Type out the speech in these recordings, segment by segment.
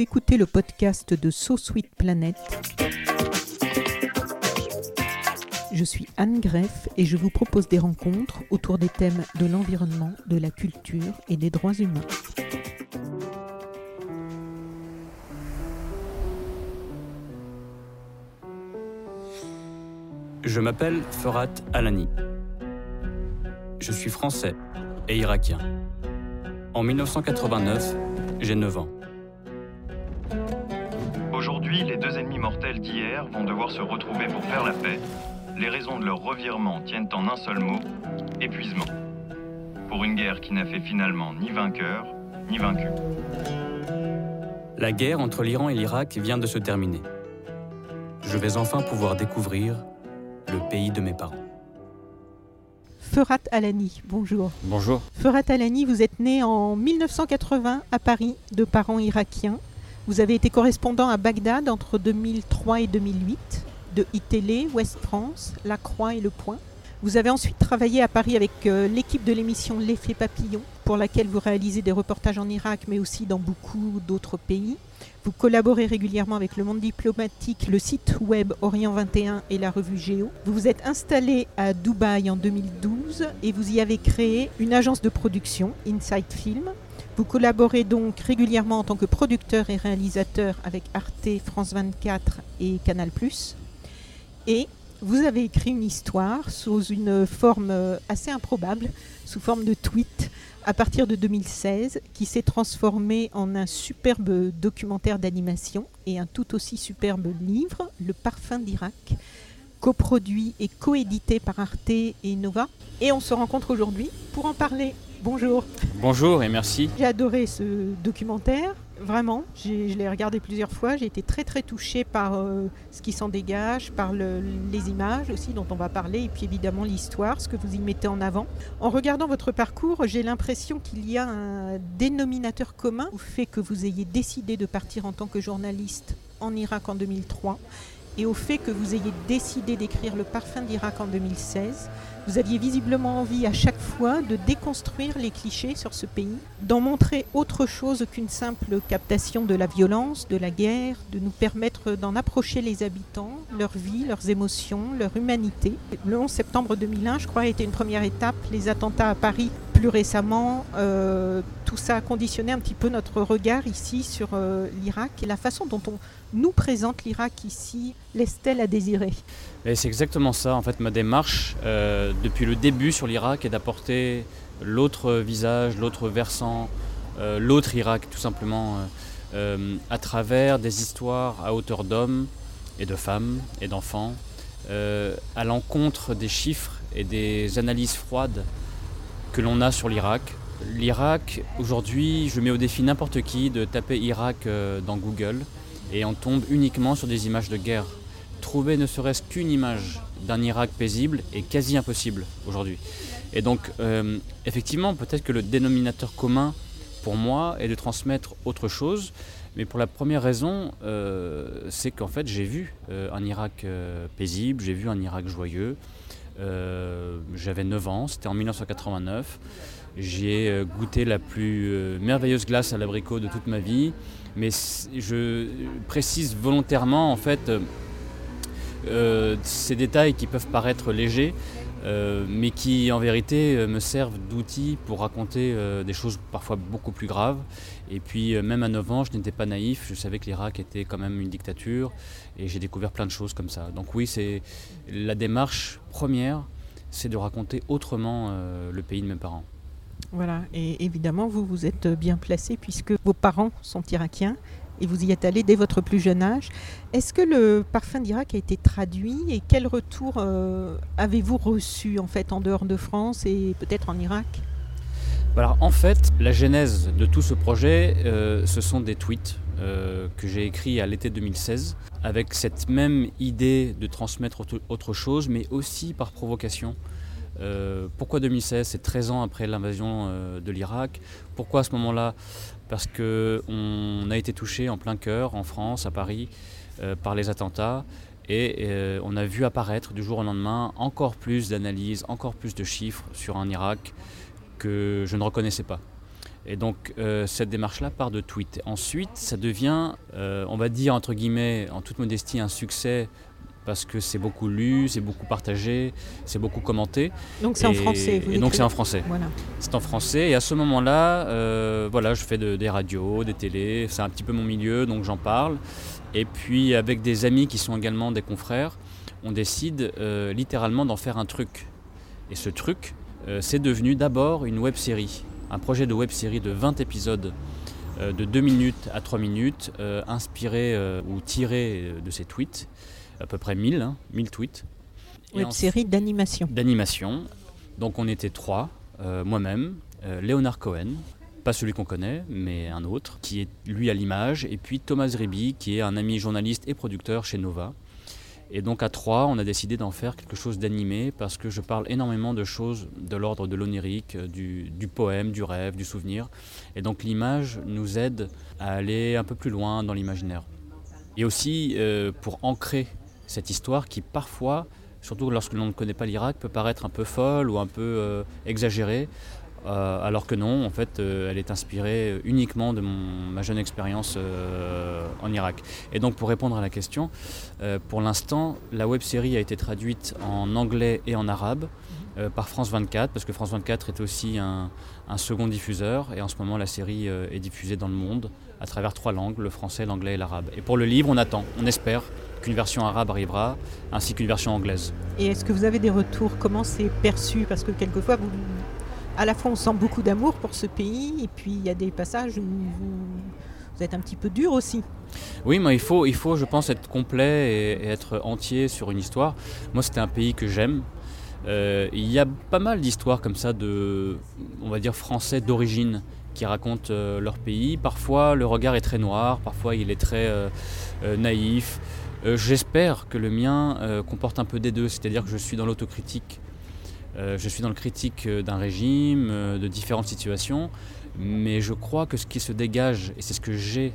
Écoutez le podcast de So Sweet Planet. Je suis Anne Greff et je vous propose des rencontres autour des thèmes de l'environnement, de la culture et des droits humains. Je m'appelle Ferat Alani. Je suis français et irakien. En 1989, j'ai 9 ans. Aujourd'hui, les deux ennemis mortels d'hier vont devoir se retrouver pour faire la paix. Les raisons de leur revirement tiennent en un seul mot, épuisement. Pour une guerre qui n'a fait finalement ni vainqueur, ni vaincu. La guerre entre l'Iran et l'Irak vient de se terminer. Je vais enfin pouvoir découvrir le pays de mes parents. Ferat Alani, bonjour. Bonjour. Ferat Alani, vous êtes né en 1980 à Paris de parents irakiens. Vous avez été correspondant à Bagdad entre 2003 et 2008, de iTélé, Ouest France, La Croix et Le Point. Vous avez ensuite travaillé à Paris avec euh, l'équipe de l'émission L'effet papillon, pour laquelle vous réalisez des reportages en Irak, mais aussi dans beaucoup d'autres pays. Vous collaborez régulièrement avec le monde diplomatique, le site web Orient 21 et la revue Géo. Vous vous êtes installé à Dubaï en 2012 et vous y avez créé une agence de production, Inside Film. Vous collaborez donc régulièrement en tant que producteur et réalisateur avec Arte, France 24 et Canal+. Et vous avez écrit une histoire sous une forme assez improbable, sous forme de tweet, à partir de 2016, qui s'est transformé en un superbe documentaire d'animation et un tout aussi superbe livre, Le Parfum d'Irak, coproduit et coédité par Arte et Nova. Et on se rencontre aujourd'hui pour en parler. Bonjour. Bonjour et merci. J'ai adoré ce documentaire, vraiment. Je l'ai regardé plusieurs fois. J'ai été très très touchée par euh, ce qui s'en dégage, par le- les images aussi dont on va parler, et puis évidemment l'histoire, ce que vous y mettez en avant. En regardant votre parcours, j'ai l'impression qu'il y a un dénominateur commun au fait que vous ayez décidé de partir en tant que journaliste en Irak en 2003 et au fait que vous ayez décidé d'écrire Le Parfum d'Irak en 2016. Vous aviez visiblement envie à chaque fois de déconstruire les clichés sur ce pays, d'en montrer autre chose qu'une simple captation de la violence, de la guerre, de nous permettre d'en approcher les habitants, leur vie, leurs émotions, leur humanité. Le 11 septembre 2001, je crois, a été une première étape. Les attentats à Paris plus récemment, euh, tout ça a conditionné un petit peu notre regard ici sur euh, l'Irak et la façon dont on nous présente l'Irak ici laisse-t-elle à désirer c'est exactement ça, en fait, ma démarche euh, depuis le début sur l'Irak est d'apporter l'autre visage, l'autre versant, euh, l'autre Irak, tout simplement, euh, à travers des histoires à hauteur d'hommes et de femmes et d'enfants, à l'encontre des chiffres et des analyses froides que l'on a sur l'Irak. L'Irak, aujourd'hui, je mets au défi n'importe qui de taper Irak dans Google et on tombe uniquement sur des images de guerre trouver ne serait-ce qu'une image d'un Irak paisible est quasi impossible aujourd'hui. Et donc, euh, effectivement, peut-être que le dénominateur commun pour moi est de transmettre autre chose, mais pour la première raison, euh, c'est qu'en fait, j'ai vu euh, un Irak paisible, j'ai vu un Irak joyeux. J'avais 9 ans, c'était en 1989. J'y ai euh, goûté la plus merveilleuse glace à l'abricot de toute ma vie, mais je précise volontairement en fait euh, euh, ces détails qui peuvent paraître légers, euh, mais qui en vérité me servent d'outils pour raconter des choses parfois beaucoup plus graves. Et puis même à 9 ans, je n'étais pas naïf, je savais que l'Irak était quand même une dictature, et j'ai découvert plein de choses comme ça. Donc oui, c'est la démarche première, c'est de raconter autrement le pays de mes parents. Voilà, et évidemment, vous, vous êtes bien placé puisque vos parents sont irakiens et vous y êtes allé dès votre plus jeune âge. Est-ce que le parfum d'Irak a été traduit et quel retour euh, avez-vous reçu en fait en dehors de France et peut-être en Irak? Alors en fait, la genèse de tout ce projet, euh, ce sont des tweets euh, que j'ai écrits à l'été 2016 avec cette même idée de transmettre autre chose, mais aussi par provocation. Pourquoi 2016 C'est 13 ans après l'invasion de l'Irak? Pourquoi à ce moment-là? Parce qu'on a été touché en plein cœur, en France, à Paris, euh, par les attentats. Et euh, on a vu apparaître du jour au lendemain encore plus d'analyses, encore plus de chiffres sur un Irak que je ne reconnaissais pas. Et donc euh, cette démarche-là part de tweets. Ensuite, ça devient, on va dire entre guillemets, en toute modestie, un succès parce que c'est beaucoup lu, c'est beaucoup partagé, c'est beaucoup commenté. Donc c'est en français. et donc c'est en français. Voilà. C'est en français. Et à ce moment-là, euh, voilà, je fais des radios, des télés. C'est un petit peu mon milieu, donc j'en parle. Et puis avec des amis qui sont également des confrères, on décide euh, littéralement d'en faire un truc. Et ce truc, euh, c'est devenu d'abord une web série, un projet de web série de 20 épisodes de 2 minutes à 3 minutes, inspiré ou tiré de ces tweets à peu près 1000, 1000 hein, tweets. Une série d'animation. D'animation. Donc on était trois, euh, moi-même, euh, Léonard Cohen, pas celui qu'on connaît, mais un autre, qui est lui à l'image, et puis Thomas Riby, qui est un ami journaliste et producteur chez Nova. Et donc à trois, on a décidé d'en faire quelque chose d'animé parce que je parle énormément de choses de l'ordre de l'onirique, du, du, poème, du rêve, du souvenir. Et donc l'image nous aide à aller un peu plus loin dans l'imaginaire. Et aussi euh, pour ancrer cette histoire qui parfois, surtout lorsque l'on ne connaît pas l'Irak, peut paraître un peu folle ou un peu euh, exagérée, euh, alors que non, en fait, euh, elle est inspirée uniquement de ma jeune expérience en Irak. Et donc, pour répondre à la question, pour l'instant, la web série a été traduite en anglais et en arabe par France 24, parce que France 24 est aussi un, un second diffuseur, et en ce moment, la série est diffusée dans le monde à travers trois langues, le français, l'anglais et l'arabe. Et pour le livre, on attend, on espère qu'une version arabe arrivera, ainsi qu'une version anglaise. Et est-ce que vous avez des retours? Comment c'est perçu? Parce que quelquefois, vous, à la fois, on sent beaucoup d'amour pour ce pays, et puis il y a des passages où vous, êtes un petit peu dur aussi. Oui, mais il faut, il faut, je pense, être complet et, être entier sur une histoire. Moi, c'était un pays que j'aime. Euh, il y a pas mal d'histoires comme ça de, on va dire, français d'origine qui racontent euh, leur pays. Parfois, le regard est très noir, parfois, il est très euh, naïf. Euh, j'espère que le mien comporte un peu des deux, c'est-à-dire que je suis dans l'autocritique. Je suis dans le critique d'un régime, de différentes situations, mais je crois que ce qui se dégage, et c'est ce que j'ai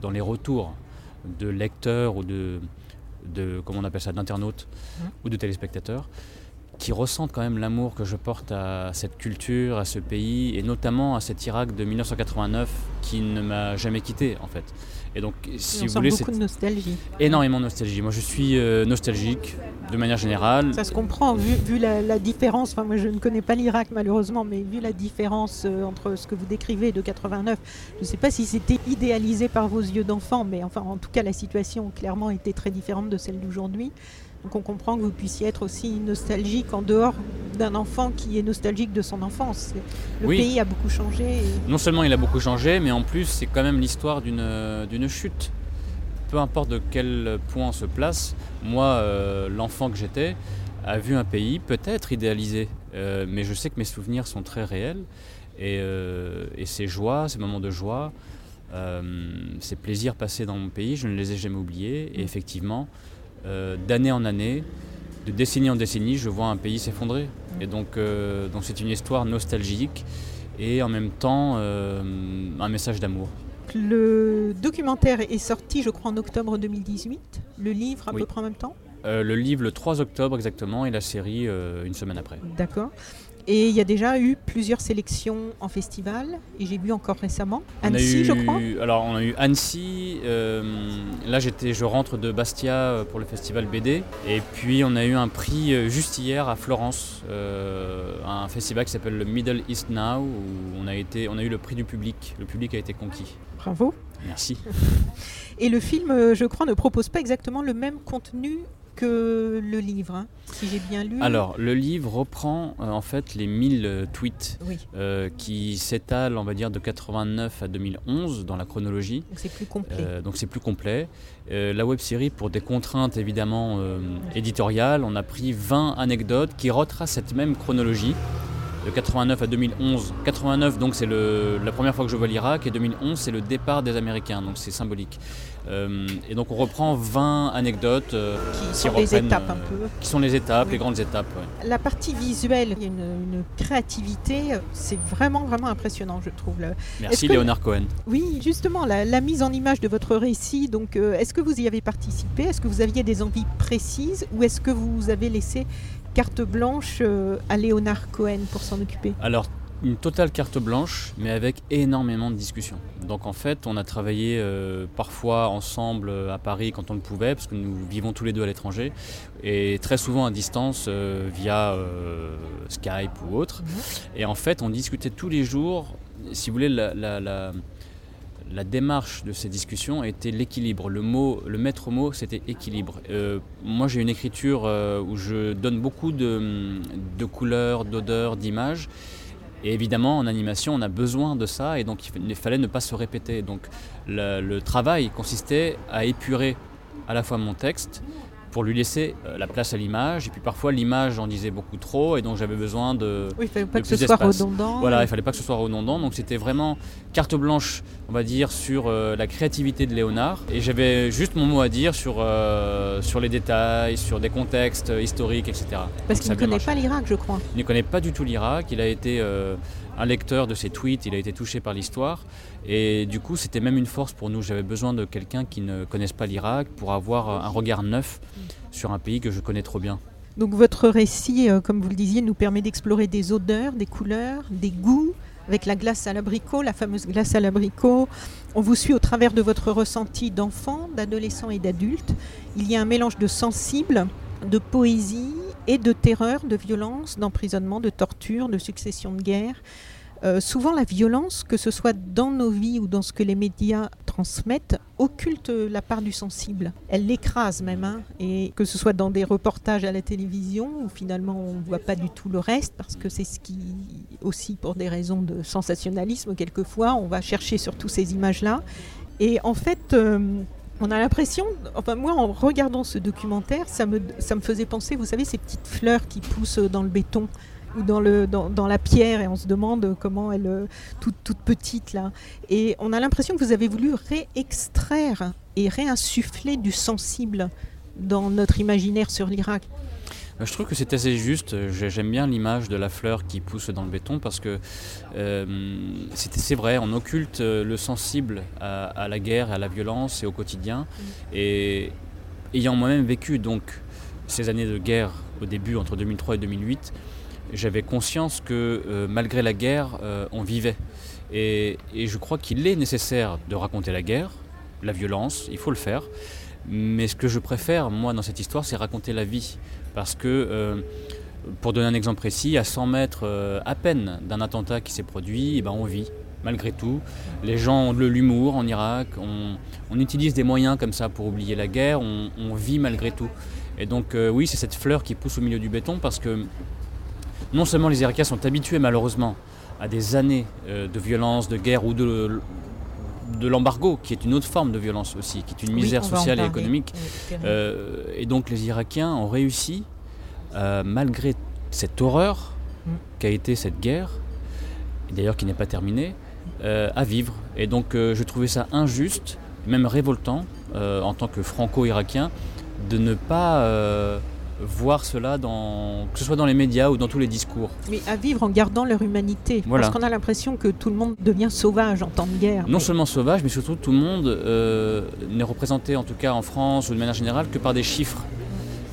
dans les retours de lecteurs ou de, de comment on appelle ça, d'internautes mmh. ou de téléspectateurs, qui ressentent quand même l'amour que je porte à cette culture, à ce pays, et notamment à cet Irak de 1989 qui ne m'a jamais quitté en fait. Et donc, si vous voulez, beaucoup de nostalgie. Énormément de nostalgie. Moi, je suis euh, nostalgique de manière générale. Ça se comprend, vu, la, différence. Enfin, moi, je ne connais pas l'Irak malheureusement, mais vu la différence euh, entre ce que vous décrivez de 89, je ne sais pas si c'était idéalisé par vos yeux d'enfant, mais enfin, en tout cas, la situation clairement était très différente de celle d'aujourd'hui. Donc on comprend que vous puissiez être aussi nostalgique en dehors d'un enfant qui est nostalgique de son enfance. Le pays a beaucoup changé. Non seulement il a beaucoup changé, mais en plus c'est quand même l'histoire d'une chute. Peu importe de quel point on se place, moi, euh, l'enfant que j'étais, a vu un pays peut-être idéalisé, euh, mais je sais que mes souvenirs sont très réels. Et, euh, et ces joies, ces moments de joie, ces plaisirs passés dans mon pays, je ne les ai jamais oubliés. Et mm. effectivement, euh, d'année en année, de décennie en décennie, je vois un pays s'effondrer. Et donc, euh, donc c'est une histoire nostalgique et en même temps euh, un message d'amour. Le documentaire est sorti, je crois, en octobre 2018. Le livre à peu près en même temps Le livre le 3 octobre exactement et la série une semaine après. D'accord. Et il y a déjà eu plusieurs sélections en festival, et j'ai vu encore récemment Annecy, je crois. Alors on a eu Annecy, euh, là j'étais, je rentre de Bastia euh, pour le festival BD, et puis on a eu un prix euh, juste hier à Florence, un festival qui s'appelle le Middle East Now, où on a, été, on a eu le prix du public, le public a été conquis. Bravo. Merci. et le film, je crois, ne propose pas exactement le même contenu que le livre, hein, si j'ai bien lu. Alors, le livre reprend euh, en fait les 1000 euh, tweets Oui, euh, qui s'étalent, on va dire, de 89 à 2011 dans la chronologie. donc c'est plus complet. Euh, donc c'est plus complet. La web série, pour des contraintes évidemment éditoriales, on a pris 20 anecdotes qui retracent cette même chronologie de 89 à 2011. 89 donc c'est la première fois que je vois l'Irak et 2011 c'est le départ des Américains donc c'est symbolique. Euh, et donc on reprend 20 anecdotes euh, qui sont reprennent, étapes euh, un peu. qui sont les étapes, Oui. les grandes étapes. ouais. La partie visuelle, il y a une, une créativité, euh, c'est vraiment vraiment impressionnant, je trouve. Merci que- Léonard Cohen. Oui, justement, la, la mise en image de votre récit, donc euh, est-ce que vous y avez participé? Est-ce que vous aviez des envies précises Ou est-ce que vous avez laissé carte blanche euh, à Léonard Cohen pour s'en occuper Alors, une totale carte blanche, mais avec énormément de discussions. Donc en fait, on a travaillé euh, parfois ensemble euh, à Paris quand on le pouvait, parce que nous vivons tous les deux à l'étranger, et très souvent à distance euh, via euh, Skype ou autre. Et en fait, on discutait tous les jours. Si vous voulez, la, la- la- la démarche de ces discussions était l'équilibre. Le mot, le maître mot, c'était équilibre. Euh, moi, j'ai une écriture euh, où je donne beaucoup de, couleurs, d'odeurs, d'images. Et évidemment, en animation, on a besoin de ça, et donc il fa- il fallait ne pas se répéter. Donc le travail consistait à épurer à la fois mon texte pour lui laisser euh, la place à l'image, et puis parfois l'image en disait beaucoup trop, et donc j'avais besoin de, Oui, il ne fallait pas que ce soit redondant. voilà, il fallait pas que ce soit redondant, donc c'était vraiment carte blanche, on va dire, sur euh, la créativité de Léonard. Et j'avais juste mon mot à dire sur, euh, sur les détails, sur des contextes historiques, etc. Parce qu'il ne connaît marché. pas l'Irak, je crois. Il ne connaît pas du tout l'Irak, il a été euh, un lecteur de ses tweets, il a été touché par l'histoire. Et du coup, c'était même une force pour nous. J'avais besoin de quelqu'un qui ne connaisse pas l'Irak pour avoir un regard neuf sur un pays que je connais trop bien. Donc votre récit, euh, comme vous le disiez, nous permet d'explorer des odeurs, des couleurs, des goûts, avec la glace à l'abricot, la fameuse glace à l'abricot. On vous suit au travers de votre ressenti d'enfant, d'adolescent et d'adulte. Il y a un mélange de sensible, de poésie et de terreur, de violence, d'emprisonnement, de torture, de succession de guerres. Euh, souvent, la violence, que ce soit dans nos vies ou dans ce que les médias transmettent, occulte la part du sensible. Elle l'écrase même, hein, et que ce soit dans des reportages à la télévision où finalement on ne voit pas du tout le reste, parce que c'est ce qui, aussi pour des raisons de sensationnalisme, quelquefois, on va chercher surtout ces images-là. Et en fait, euh, on a l'impression, enfin moi en regardant ce documentaire, ça me, faisait penser, vous savez, ces petites fleurs qui poussent dans le béton ou dans, le, dans, dans la pierre et on se demande comment elle, euh, toute, toute petite là. Et on a l'impression que vous avez voulu réextraire et réinsuffler du sensible dans notre imaginaire sur l'Irak. Euh, Je trouve que c'est assez juste. J'ai- J'aime bien l'image de la fleur qui pousse dans le béton parce que euh, c'est vrai, on occulte euh, le sensible à, à la guerre, à la violence et au quotidien. Et ayant moi-même vécu donc ces années de guerre au début entre 2003 et 2008, j'avais conscience que euh, malgré la guerre, euh, on vivait. Et, et je crois qu'il est nécessaire de raconter la guerre, la violence, il faut le faire. Mais ce que je préfère, moi, dans cette histoire, c'est raconter la vie. Parce que, euh, pour donner un exemple précis, à 100 mètres euh, à peine d'un attentat qui s'est produit, eh ben, on vit, malgré tout. Les gens ont de l'humour en Irak, on, utilise des moyens comme ça pour oublier la guerre, on, vit malgré tout. Et donc, euh, oui, c'est cette fleur qui pousse au milieu du béton parce que non seulement les Irakiens sont habitués, malheureusement, à des années de violence, de guerre ou de, de l'embargo, qui est une autre forme de violence aussi, qui est une misère Oui, sociale et économique. Oui. Euh, et donc les Irakiens ont réussi, euh, malgré cette horreur Mm. qu'a été cette guerre, d'ailleurs qui n'est pas terminée, euh, à vivre. Et donc je trouvais ça injuste, même révoltant, en tant que franco-irakien, de ne pas voir cela, dans, que ce soit dans les médias ou dans tous les discours. Mais à vivre en gardant leur humanité. Voilà. Parce qu'on a l'impression que tout le monde devient sauvage en temps de guerre. Non Mais- seulement sauvage, mais surtout tout le monde euh, n'est représenté, en tout cas en France ou de manière générale, que par des chiffres.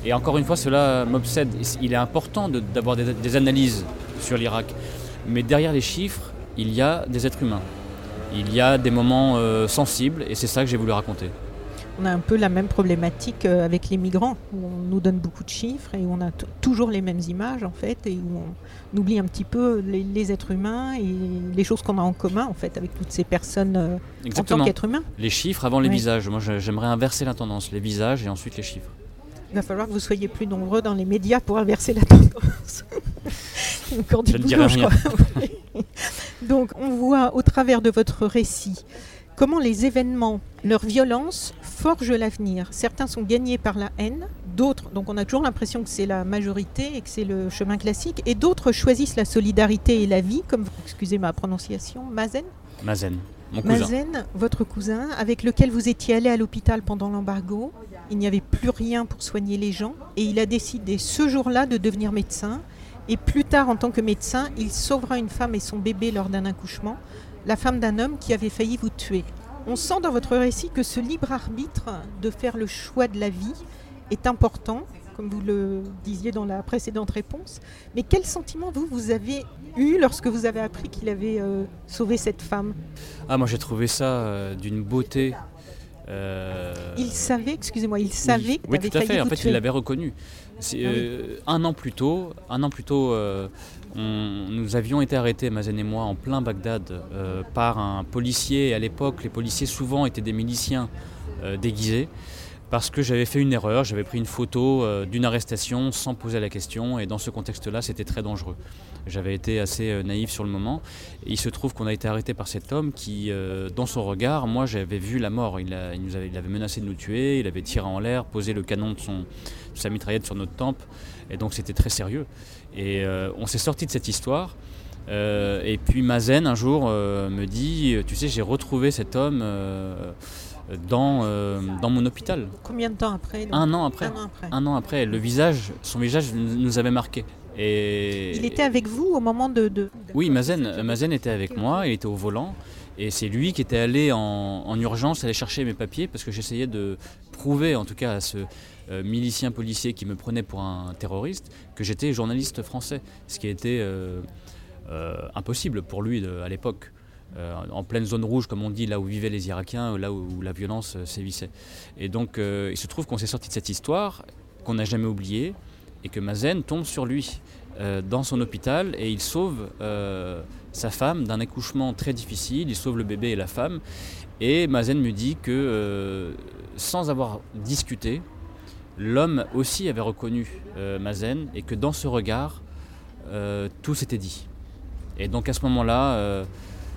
Et encore une fois, cela m'obsède. Il est important de- d'avoir des, des analyses sur l'Irak. Mais derrière les chiffres, il y a des êtres humains. Il y a des moments euh, sensibles, et c'est ça que j'ai voulu raconter. On a un peu la même problématique euh, avec les migrants, où on nous donne beaucoup de chiffres et où on a toujours les mêmes images en fait, et où on oublie un petit peu les, les êtres humains et les choses qu'on a en commun en fait avec toutes ces personnes euh, en tant qu'êtres humains. Les chiffres avant les visages. Moi, j'aimerais inverser la tendance. Les visages et ensuite les chiffres. Il va falloir que vous soyez plus nombreux dans les médias pour inverser la tendance. Encore du Je boulot, je crois. Donc, on voit au travers de votre récit comment les événements, leur violence, forgent l'avenir. Certains sont gagnés par la haine, d'autres, donc on a toujours l'impression que c'est la majorité et que c'est le chemin classique, et d'autres choisissent la solidarité et la vie, comme, excusez ma prononciation, Mazen Mazen, mon cousin. Mazen, votre cousin, avec lequel vous étiez allé à l'hôpital pendant l'embargo, il n'y avait plus rien pour soigner les gens et il a décidé ce jour-là de devenir médecin. Et plus tard, en tant que médecin, il sauvera une femme et son bébé lors d'un accouchement, la femme d'un homme qui avait failli vous tuer. On sent dans votre récit que ce libre arbitre de faire le choix de la vie est important, comme vous le disiez dans la précédente réponse. Mais quel sentiment vous, vous avez eu lorsque vous avez appris qu'il avait euh, sauvé cette femme? Ah, moi j'ai trouvé ça euh, d'une beauté. euh, Il savait, excusez-moi, il oui. savait Oui, avait tout à fait. En fait, tuer. il l'avait reconnu. Ah oui. un an plus tôt, un an plus tôt, nous avions été arrêtés, Mazen et moi, en plein Bagdad, euh, par un policier. À l'époque, les policiers souvent étaient des miliciens euh, déguisés. Parce que j'avais fait une erreur, j'avais pris une photo euh, d'une arrestation sans poser la question, et dans ce contexte-là, c'était très dangereux. J'avais été assez euh, naïf sur le moment, il se trouve qu'on a été arrêté par cet homme qui, euh, dans son regard, moi j'avais vu la mort. Il, nous avait, menacé de nous tuer, il avait tiré en l'air, posé le canon de, son, de sa mitraillette sur notre tempe, et donc c'était très sérieux. Et on s'est sorti de cette histoire. et puis Mazen un jour me dit, tu sais, j'ai retrouvé cet homme dans, euh, dans mon hôpital. Combien de temps après Un an après. Un an après. Un an après, le visage, son visage nous avait marqué. Et Il était avec vous au moment de. de- oui, Mazen, Mazen était avec moi, il était au volant, et c'est lui qui était allé en, en urgence aller chercher mes papiers parce que j'essayais de prouver, en tout cas à ce euh, milicien policier qui me prenait pour un terroriste, que j'étais journaliste français, ce qui était euh, euh, impossible pour lui de- à l'époque. Euh, en pleine zone rouge, comme on dit, là où vivaient les Irakiens, là où, la violence euh, sévissait. Et donc, euh, il se trouve qu'on s'est sorti de cette histoire, qu'on n'a jamais oubliée, et que Mazen tombe sur lui euh, dans son hôpital et il sauve euh, sa femme d'un accouchement très difficile, il sauve le bébé et la femme. Et Mazen me dit que euh, sans avoir discuté, l'homme aussi avait reconnu euh, Mazen et que dans ce regard, euh, tout s'était dit. Et donc à ce moment-là, euh,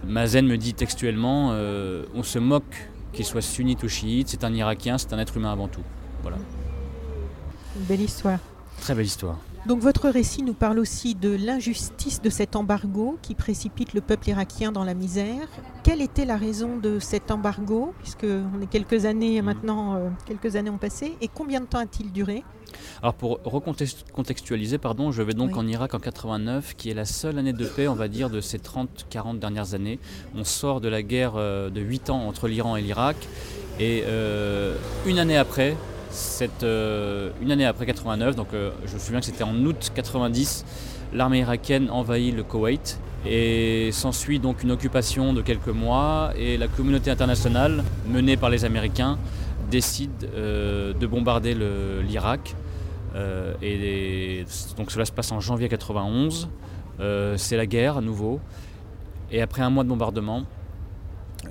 Mazen me dit textuellement, euh, on se moque qu'il soit sunnite ou chiite, c'est un Irakien, c'est un être humain avant tout. Voilà, belle histoire. très belle histoire. Donc votre récit nous parle aussi de l'injustice de cet embargo qui précipite le peuple irakien dans la misère. Quelle était la raison de cet embargo, puisque on est quelques années Mhm. maintenant, euh, quelques années ont passé, et combien de temps a-t-il duré? Alors pour recontextualiser, pardon, je vais donc Oui. en Irak en 89, qui est la seule année de paix, on va dire, de ces 30-40 dernières années. On sort de la guerre euh, de 8 ans entre l'Iran et l'Irak, et euh, une année après, euh, une année après 89, donc euh, je me souviens que c'était en août 90, l'armée irakienne envahit le Koweït et s'ensuit donc une occupation de quelques mois et la communauté internationale menée par les Américains décide euh, de bombarder l'Irak. Et donc cela se passe en janvier 91. Euh, c'est la guerre à nouveau. Et après un mois de bombardement,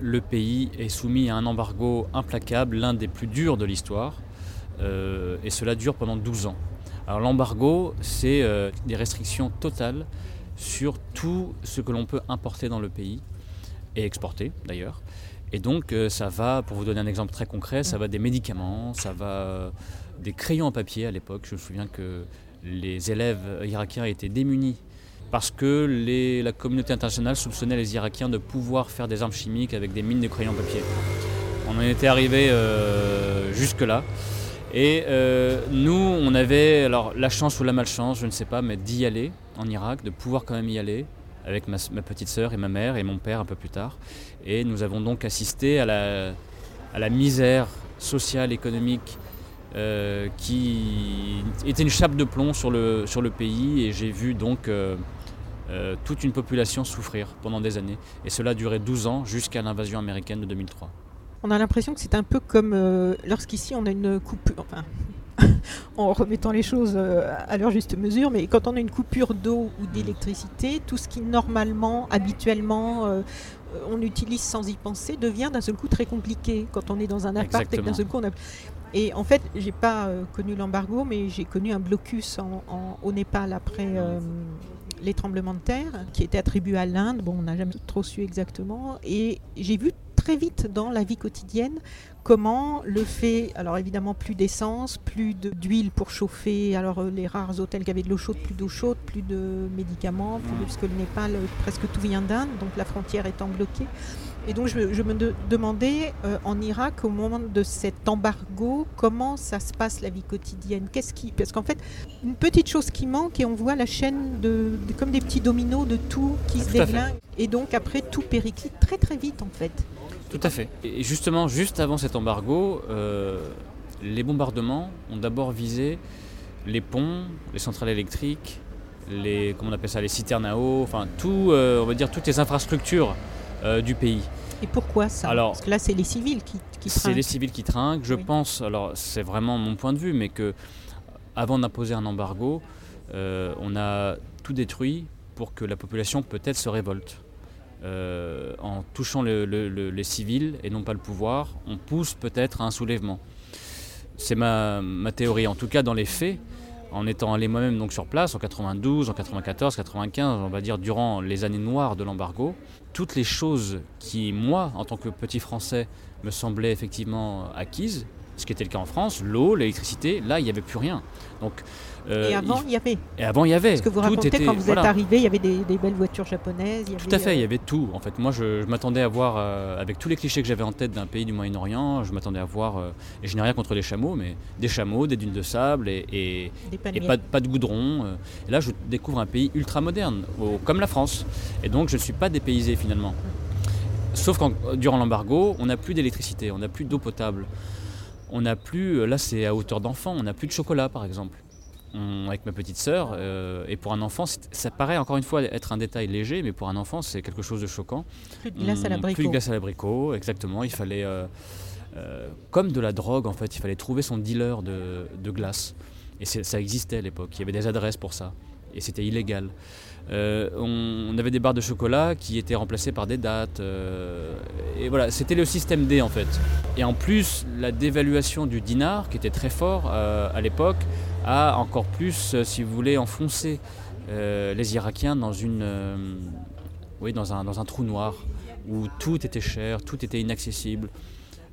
le pays est soumis à un embargo implacable, l'un des plus durs de l'histoire. Euh, et cela dure pendant 12 ans. Alors l'embargo, c'est euh, des restrictions totales sur tout ce que l'on peut importer dans le pays et exporter d'ailleurs. Et donc euh, ça va, pour vous donner un exemple très concret, ça va des médicaments, ça va des crayons à papier à l'époque. Je me souviens que les élèves irakiens étaient démunis parce que la communauté internationale soupçonnait les Irakiens de pouvoir faire des armes chimiques avec des mines de crayons à papier. On en était arrivé jusque-là. Et euh, nous, on avait alors la chance ou la malchance, je ne sais pas, mais d'y aller en Irak, de pouvoir quand même y aller avec ma, petite sœur et ma mère et mon père un peu plus tard. Et nous avons donc assisté à la, misère sociale, économique, euh, qui était une chape de plomb sur le, sur le pays. Et j'ai vu donc euh, toute une population souffrir pendant des années. Et cela a duré 12 ans jusqu'à l'invasion américaine de 2003. On a l'impression que c'est un peu comme euh, lorsqu'ici on a une coupure, enfin en remettant les choses euh, à leur juste mesure, mais quand on a une coupure d'eau ou d'électricité, tout ce qui normalement, habituellement, euh, on utilise sans y penser devient d'un seul coup très compliqué. Quand on est dans un appart et d'un seul coup on a... Et en fait, j'ai pas euh, connu l'embargo, mais j'ai connu un blocus en- en- au Népal après euh, les tremblements de terre, qui était attribué à l'Inde. Bon, on n'a jamais trop su exactement. Et j'ai vu très vite dans la vie quotidienne comment le fait, alors évidemment plus d'essence, plus d'huile pour chauffer, alors euh, les rares hôtels qui avaient de l'eau chaude, plus d'eau chaude, plus de médicaments, plus de- parce que le Népal, euh, presque tout vient d'Inde, donc la frontière étant bloquée. Et donc je, me- je me de- demandais euh, en Irak au moment de cet embargo comment ça se passe la vie quotidienne? Qu'est-ce qui parce qu'en fait une petite chose qui manque et on voit la chaîne de, de- comme des petits dominos de tout qui se Tout fait. déglingue et donc après tout périclite très très vite en fait. Tout à fait. Et justement, juste avant cet embargo, euh, les bombardements ont d'abord visé les ponts, les centrales électriques, les, comment on appelle ça, les citernes à eau, enfin tout, euh, on va dire toutes les infrastructures euh, du pays. Et pourquoi ça? Alors, Parce que là c'est les civils qui, qui C'est les civils qui trinquent. Je Oui. pense, alors c'est vraiment mon point de vue, mais que avant d'imposer un embargo, on a tout détruit pour que la population peut-être se révolte. Euh, en touchant le- le- le- les civils et non pas le pouvoir, on pousse peut-être à un soulèvement. C'est ma, ma théorie. En tout cas, dans les faits, en étant allé moi-même donc sur place en 92, en 94, 95, on va dire durant les années noires de l'embargo, toutes les choses qui, moi, en tant que petit Français, me semblaient effectivement acquises, ce qui était le cas en France, l'eau, l'électricité, là, il n'y avait plus rien. Donc, euh, Et avant il- y avait. et avant, il y avait. Ce que vous Tout racontez était- quand vous voilà. êtes arrivé, il y avait des, des belles voitures japonaises. il y Tout avait, à fait, il y euh, avait tout. En fait, moi, je, je m'attendais à voir, euh, avec tous les clichés que j'avais en tête d'un pays du Moyen-Orient, je m'attendais à voir, et je n'ai rien contre les chameaux, mais des chameaux, des dunes de sable et, et- pas, de- pas de goudron. Et là, je découvre un pays ultra moderne, au- comme la France. Et donc, je ne suis pas dépaysé finalement. Sauf qu'en durant l'embargo, on n'a plus d'électricité, on n'a plus d'eau potable. On n'a plus, euh, là c'est à hauteur d'enfant, on n'a plus de chocolat par exemple. On- avec ma petite sœur, euh, et pour un enfant, ça paraît encore une fois être un détail léger, mais pour un enfant c'est quelque chose de choquant. Plus de glace à On- l'abricot. Plus de glace à l'abricot, exactement. Il fallait, euh, euh, comme de la drogue en fait, il fallait trouver son dealer de, de glace. Et ça existait à l'époque, il y avait des adresses pour ça. Et c'était illégal. Euh, on, avait des barres de chocolat qui étaient remplacées par des dates. euh, et voilà, c'était le système D en fait. Et en plus, la dévaluation du dinar, qui était très fort euh, à l'époque, a encore plus, si vous voulez, enfoncé les Irakiens dans une, oui, dans un, dans un trou noir où tout était cher, tout était inaccessible.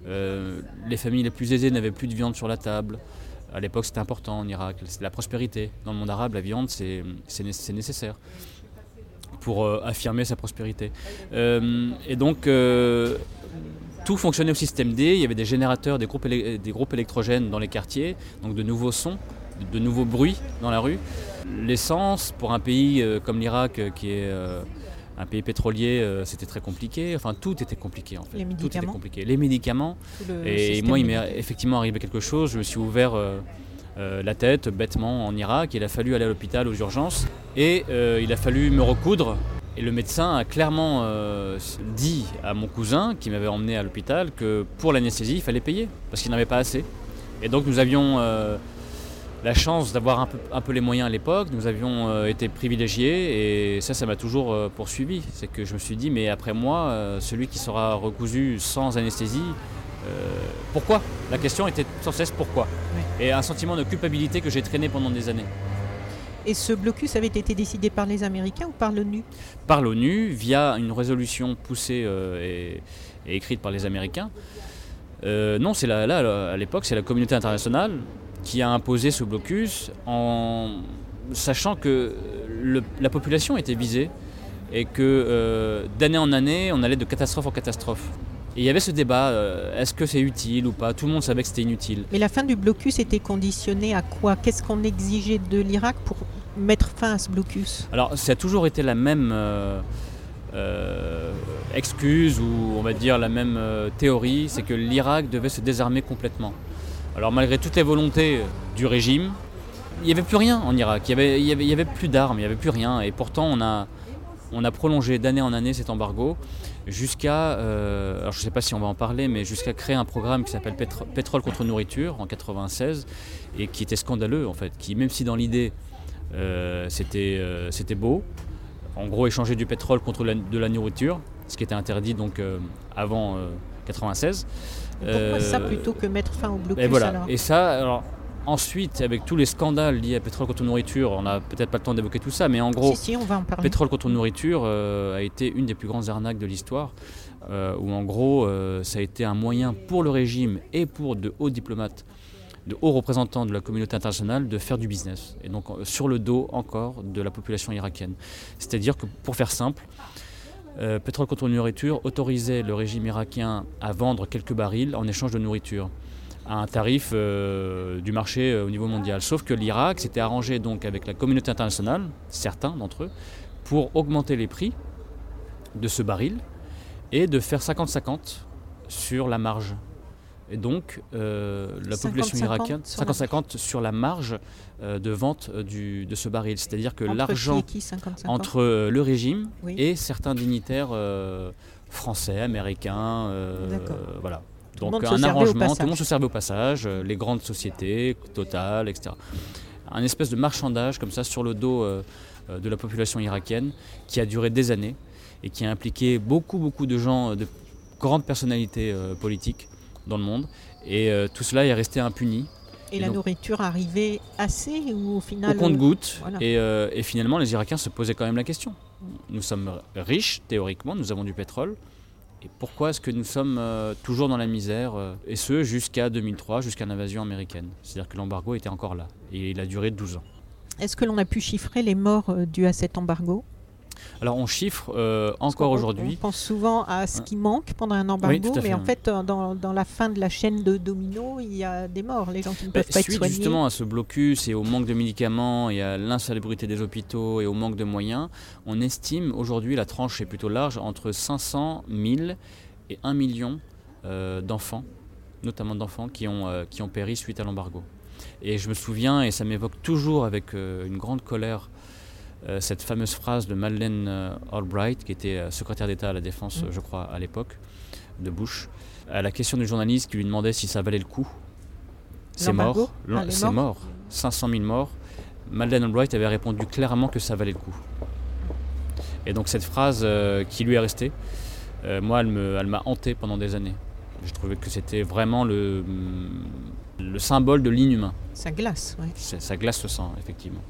Les familles les plus aisées n'avaient plus de viande sur la table. À l'époque, c'était important en Irak. C'était la prospérité. Dans le monde arabe, la viande, c'est c'est né- c'est nécessaire pour euh, affirmer sa prospérité. Euh, et donc, euh, tout fonctionnait au système D. Il y avait des générateurs, des groupes, des groupes électrogènes dans les quartiers, donc de nouveaux sons, de nouveaux bruits dans la rue. L'essence, pour un pays comme l'Irak, qui est un pays pétrolier, euh, c'était très compliqué. Enfin, tout était compliqué en fait. Les Tout était médicaments. compliqué. Les médicaments. Et moi, il m'est effectivement arrivé quelque chose. Je me suis ouvert euh, euh, la tête bêtement en Irak. Il a fallu aller à l'hôpital aux urgences et il a fallu me recoudre. Et le médecin a clairement dit à mon cousin qui m'avait emmené à l'hôpital que pour l'anesthésie, il fallait payer parce qu'il n'avait pas assez. Et donc nous avions la chance d'avoir un peu, un peu les moyens à l'époque. Nous avions euh, été privilégiés et ça, ça m'a toujours euh, poursuivi. C'est que je me suis dit, mais après moi, euh, celui qui sera recousu sans anesthésie, pourquoi? La question était sans cesse pourquoi? Et un sentiment de culpabilité que j'ai traîné pendant des années. Et ce blocus avait été décidé par les Américains ou par l'ONU? Par l'ONU, via une résolution poussée et, et écrite par les Américains. Non, c'est là, à l'époque, c'est la communauté internationale qui a imposé ce blocus en sachant que le- la population était visée et que euh, d'année en année, on allait de catastrophe en catastrophe. Et il y avait ce débat, euh, est-ce que c'est utile ou pas? Tout le monde savait que c'était inutile. Mais la fin du blocus était conditionnée à quoi? Qu'est-ce qu'on exigeait de l'Irak pour mettre fin à ce blocus? Alors, ça a toujours été la même euh, excuse ou on va dire la même théorie, c'est que l'Irak devait se désarmer complètement. Alors, malgré toutes les volontés du régime, il n'y avait plus rien en Irak. Il n'y avait, plus d'armes, il n'y avait plus rien. Et pourtant, on a, on a prolongé d'année en année cet embargo jusqu'à, euh, alors je ne sais pas si on va en parler, mais jusqu'à créer un programme qui s'appelle Pétrole contre nourriture en 96 et qui était scandaleux en fait, qui même si dans l'idée euh, c'était beau, en gros échanger du pétrole contre de la nourriture, ce qui était interdit donc avant 96. Pourquoi ça plutôt que mettre fin au blocus et voilà. alors Et ça, alors, Ensuite, avec tous les scandales liés à pétrole contre nourriture, on n'a peut-être pas le temps d'évoquer tout ça, mais en gros, pétrole contre nourriture euh, a été une des plus grandes arnaques de l'histoire, euh, où en gros, euh, ça a été un moyen pour le régime et pour de hauts diplomates, de hauts représentants de la communauté internationale de faire du business, et donc sur le dos encore de la population irakienne. C'est-à-dire que, pour faire simple, pétrole contre nourriture autorisait le régime irakien à vendre quelques barils en échange de nourriture à un tarif euh, du marché euh, au niveau mondial. Sauf que l'Irak s'était arrangé donc avec la communauté internationale, certains d'entre eux, pour augmenter les prix de ce baril et de faire 50-50 sur la marge. Et donc, euh, la population irakienne, 50-50 sur la marge de vente du, de ce baril. C'est-à-dire que l'argent entre le régime et certains dignitaires français, américains, voilà, donc un arrangement, tout le monde se servait au passage, euh, les grandes sociétés, Total, etc. Un espèce de marchandage comme ça sur le dos euh, euh, de la population irakienne qui a duré des années et qui a impliqué beaucoup beaucoup de gens, de grandes personnalités politiques dans le monde. Et tout cela est resté impuni. Et, la nourriture arrivait assez ou au final Au compte-goutte. Et, et, finalement, les Irakiens se posaient quand même la question. Nous sommes riches, théoriquement, nous avons du pétrole. Et pourquoi est-ce que nous sommes euh, toujours dans la misère euh, Et ce, jusqu'à 2003, jusqu'à l'invasion américaine? C'est-à-dire que l'embargo était encore là. Et il a duré 12 ans. Est-ce que l'on a pu chiffrer les morts euh, dus à cet embargo? Alors on chiffre euh, encore aujourd'hui. On pense souvent à ce qui manque pendant un embargo, mais en fait euh, dans, la fin de la chaîne de domino, il y a des morts, les gens qui ne bah, peuvent pas être soignés. justement à ce blocus et au manque de médicaments et à l'insalubrité des hôpitaux et au manque de moyens, on estime aujourd'hui, la tranche est plutôt large, entre 500 000 et 1 million euh, d'enfants, notamment d'enfants qui ont, qui ont péri suite à l'embargo. Et je me souviens, et ça m'évoque toujours avec une grande colère, cette fameuse phrase de Madeleine euh, Albright, qui était euh, secrétaire d'État à la Défense, mm. je crois, à l'époque, de Bush, à la question du journaliste qui lui demandait si ça valait le coup. C'est mort. Ah, c'est mort. 500 000 morts. Madeleine Albright avait répondu clairement que ça valait le coup. Et donc cette phrase qui lui est restée, moi, elle m'a hanté pendant des années. Je trouvais que c'était vraiment le, le symbole de l'inhumain. Ça glace, oui. Ça glace le sang, effectivement.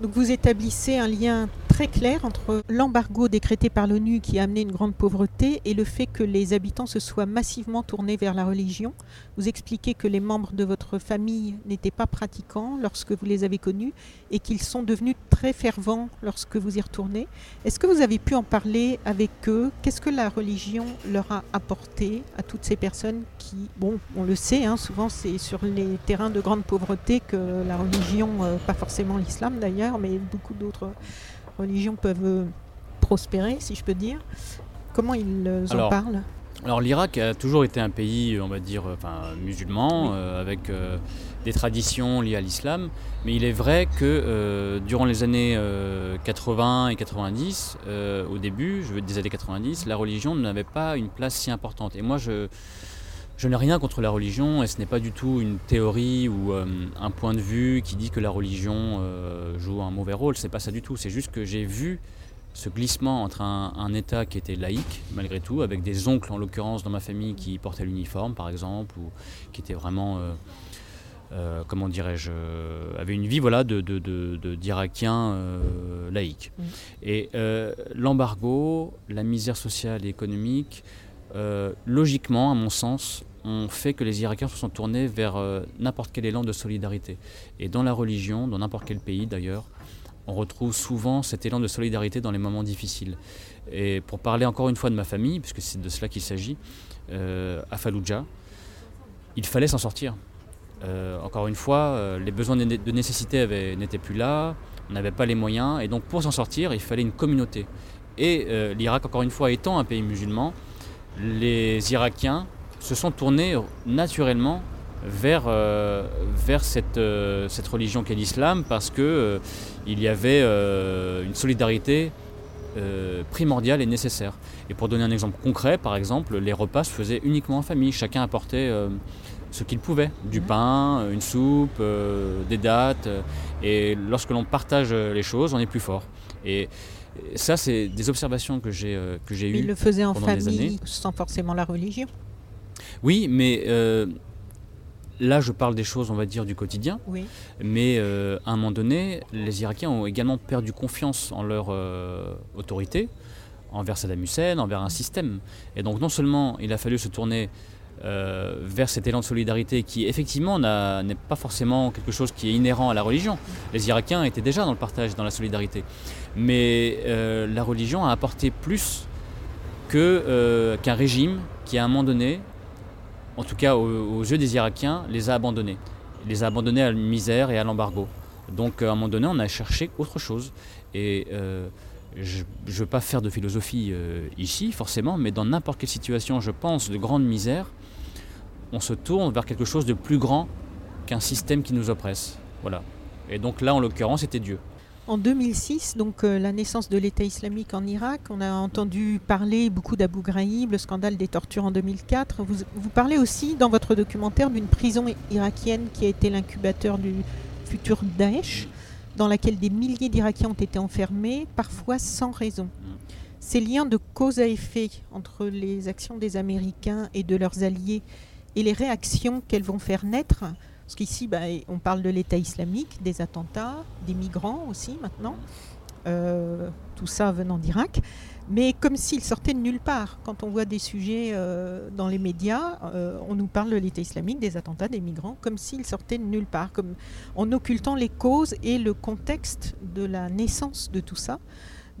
Donc vous établissez un lien très clair entre l'embargo décrété par l'ONU qui a amené une grande pauvreté et le fait que les habitants se soient massivement tournés vers la religion. Vous expliquez que les membres de votre famille n'étaient pas pratiquants lorsque vous les avez connus et qu'ils sont devenus très fervents lorsque vous y retournez. Est-ce que vous avez pu en parler avec eux? Qu'est-ce que la religion leur a apporté à toutes ces personnes qui, bon, on le sait, hein, souvent c'est sur les terrains de grande pauvreté que la religion, euh, pas forcément l'islam d'ailleurs, mais beaucoup d'autres religions peuvent euh, prospérer, si je peux dire. Comment ils euh, en parlent? alors l'Irak a toujours été un pays, on va dire, enfin, musulman, euh, avec des traditions liées à l'islam. Mais il est vrai que durant les années 80 et 90, au début, je veux des années 90, la religion n'avait pas une place si importante. Et moi, je, je n'ai rien contre la religion et ce n'est pas du tout une théorie ou euh, un point de vue qui dit que la religion euh, joue un mauvais rôle. C'est pas ça du tout. C'est juste que j'ai vu ce glissement entre un, État qui était laïque, malgré tout, avec des oncles en l'occurrence dans ma famille qui portaient l'uniforme par exemple, ou qui étaient vraiment, euh, comment dirais-je, avaient une vie voilà, de, d'Irakiens laïcs. Mmh. Et l'embargo, la misère sociale et économique, logiquement, à mon sens, ont fait que les Irakiens se sont tournés vers euh, n'importe quel élan de solidarité. Et dans la religion, dans n'importe quel pays d'ailleurs, on retrouve souvent cet élan de solidarité dans les moments difficiles. Et pour parler encore une fois de ma famille, puisque c'est de cela qu'il s'agit, euh, à Fallujah, il fallait s'en sortir. Euh, encore une fois, les besoins de nécessité n'étaient plus là, on n'avait pas les moyens, et donc pour s'en sortir, il fallait une communauté. Et l'Irak, encore une fois, étant un pays musulman, les Irakiens se sont tournés naturellement vers, euh, vers cette, euh, cette religion qu'est l'islam parce que euh, il y avait une solidarité euh, primordial et nécessaire. Et pour donner un exemple concret, par exemple, les repas se faisaient uniquement en famille. Chacun apportait euh, ce qu'il pouvait, du pain, une soupe, des dattes. et lorsque l'on partage les choses, on est plus fort. Et ça, c'est des observations que j'ai que j'ai eues. Il le faisait en famille, sans forcément la religion? Oui, mais Là, je parle des choses, on va dire, du quotidien. Mais euh, à un moment donné, les Irakiens ont également perdu confiance en leur euh, autorité, envers Saddam Hussein, envers un système. Et donc, non seulement il a fallu se tourner euh, vers cet élan de solidarité qui, effectivement, n'est pas forcément quelque chose qui est inhérent à la religion. Les Irakiens étaient déjà dans le partage, dans la solidarité. Mais la religion a apporté plus qu'un régime qui, à un moment donné, en tout cas aux, yeux des Irakiens, les a abandonnés. les a abandonnés à la misère et à l'embargo. Donc à un moment donné, on a cherché autre chose. Et euh, je ne veux pas faire de philosophie euh, ici, forcément, mais dans n'importe quelle situation, je pense, de grande misère, on se tourne vers quelque chose de plus grand qu'un système qui nous oppresse. Voilà. Et donc là, en l'occurrence, c'était Dieu. En 2006, donc euh, la naissance de l'État islamique en Irak, on a entendu parler beaucoup d'Abu Ghraib, le scandale des tortures en 2004. Vous, parlez aussi dans votre documentaire d'une prison irakienne qui a été l'incubateur du futur Daesh, dans laquelle des milliers d'Irakiens ont été enfermés, parfois sans raison. Ces liens de cause à effet entre les actions des Américains et de leurs alliés et les réactions qu'elles vont faire naître parce qu'ici, bah, on parle de l'État islamique, des attentats, des migrants aussi maintenant, euh, tout ça venant d'Irak, mais comme s'il sortait de nulle part. Quand on voit des sujets euh, dans les médias, euh, on nous parle de l'État islamique, des attentats, des migrants, comme s'il sortait de nulle part, en occultant les causes et le contexte de la naissance de tout ça.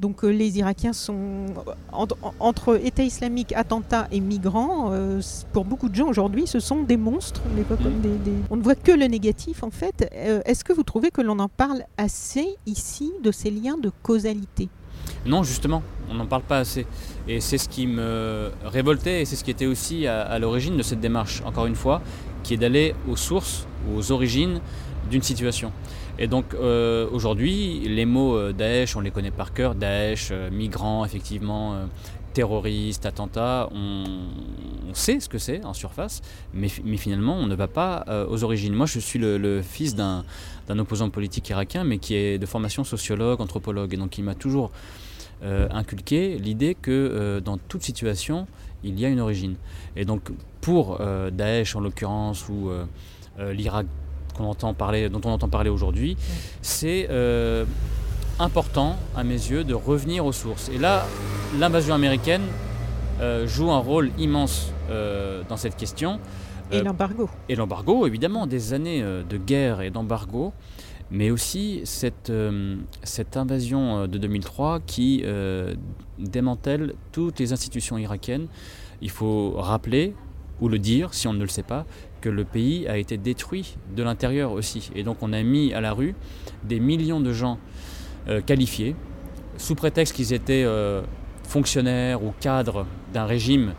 Donc euh, les Irakiens sont entre, État islamique, attentats et migrants. Euh, pour beaucoup de gens aujourd'hui, ce sont des monstres. On, comme mm. des, on ne voit que le négatif en fait. Euh, est-ce que vous trouvez que l'on en parle assez ici de ces liens de causalité? Non, justement, on n'en parle pas assez. Et c'est ce qui me révoltait et c'est ce qui était aussi à l'origine de cette démarche, encore une fois, qui est d'aller aux sources, aux origines d'une situation. Et donc euh, aujourd'hui, les mots euh, Daesh, on les connaît par cœur, Daesh, euh, migrants, effectivement, terroristes, attentats, on, sait ce que c'est en surface, mais, finalement on ne va pas aux origines. Moi je suis le, fils d'un opposant politique irakien, mais qui est de formation sociologue, anthropologue, et donc il m'a toujours inculqué l'idée que dans toute situation, il y a une origine. Et donc pour Daesh en l'occurrence, ou l'Irak entend parler, dont on entend parler aujourd'hui, c'est euh, important à mes yeux de revenir aux sources. Et là, l'invasion américaine euh, joue un rôle immense euh, dans cette question. et l'embargo. Et l'embargo, évidemment, des années de guerre et d'embargo, mais aussi cette, cette invasion de 2003 qui démantèle toutes les institutions irakiennes. Il faut rappeler, ou le dire si on ne le sait pas, que le pays a été détruit de l'intérieur aussi. Et donc on a mis à la rue des millions de gens euh, qualifiés, sous prétexte qu'ils étaient euh, fonctionnaires ou cadres d'un régime,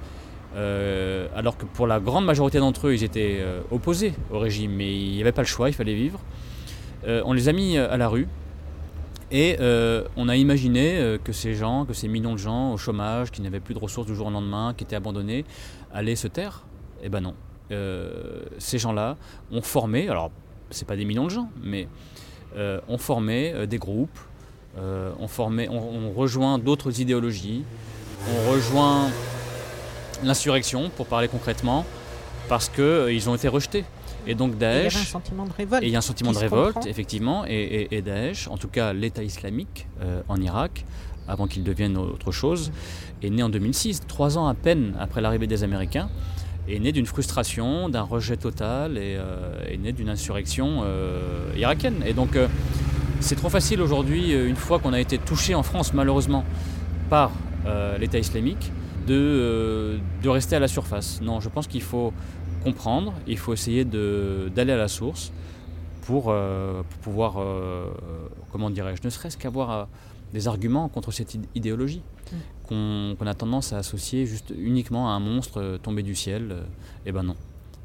euh, alors que pour la grande majorité d'entre eux, ils étaient opposés au régime, mais il n'y avait pas le choix, il fallait vivre. on les a mis à la rue. Et on a imaginé que ces gens, que ces millions de gens au chômage, qui n'avaient plus de ressources du jour au lendemain, qui étaient abandonnés, allaient se taire. Eh ben non, ces gens-là ont formé, alors c'est pas des millions de gens, mais euh, ont formé euh, des groupes, ont, formé, on, rejoint d'autres idéologies, on rejoint l'insurrection, pour parler concrètement, parce qu'ils ont été rejetés. Et donc Daesh. il y a un sentiment de révolte. Et il y a un sentiment de révolte, effectivement. Et, Daesh, en tout cas l'État islamique en Irak, avant qu'il devienne autre chose, est né en 2006, trois ans à peine après l'arrivée des Américains est né d'une frustration, d'un rejet total et euh, est né d'une insurrection euh, irakienne. Et donc euh, c'est trop facile aujourd'hui, une fois qu'on a été touché en France malheureusement par l'État islamique, de, de, rester à la surface. Non, je pense qu'il faut comprendre, il faut essayer d'aller à la source pour, pour pouvoir, comment dirais-je, ne serait-ce qu'avoir des arguments contre cette idéologie mm. qu'on a tendance à associer juste uniquement à un monstre euh, tombé du ciel. Euh, eh ben non.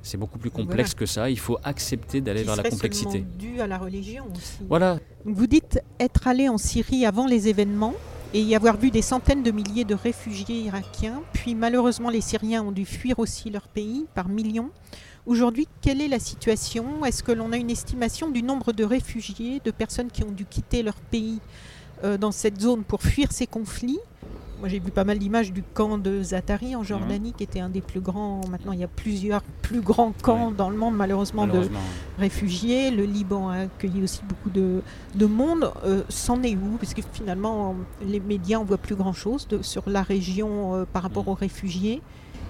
C'est beaucoup plus complexe que ça. Il faut accepter d'aller vers la complexité. dû à la religion aussi. Voilà. Vous dites être allé en Syrie avant les événements et y avoir vu des centaines de milliers de réfugiés irakiens. Puis malheureusement, les Syriens ont dû fuir aussi leur pays par millions. Aujourd'hui, quelle est la situation? Est-ce que l'on a une estimation du nombre de réfugiés, de personnes qui ont dû quitter leur pays? Euh, dans cette zone pour fuir ces conflits moi, j'ai vu pas mal d'images du camp de Zatari en Jordanie, qui était un des plus grands. Maintenant, il y a plusieurs plus grands camps dans le monde, malheureusement, de réfugiés. Le Liban a accueilli aussi beaucoup de, de monde. Euh, c'en est où? Parce que finalement, les médias, on voit plus grand-chose sur la région euh, par rapport mm. aux réfugiés.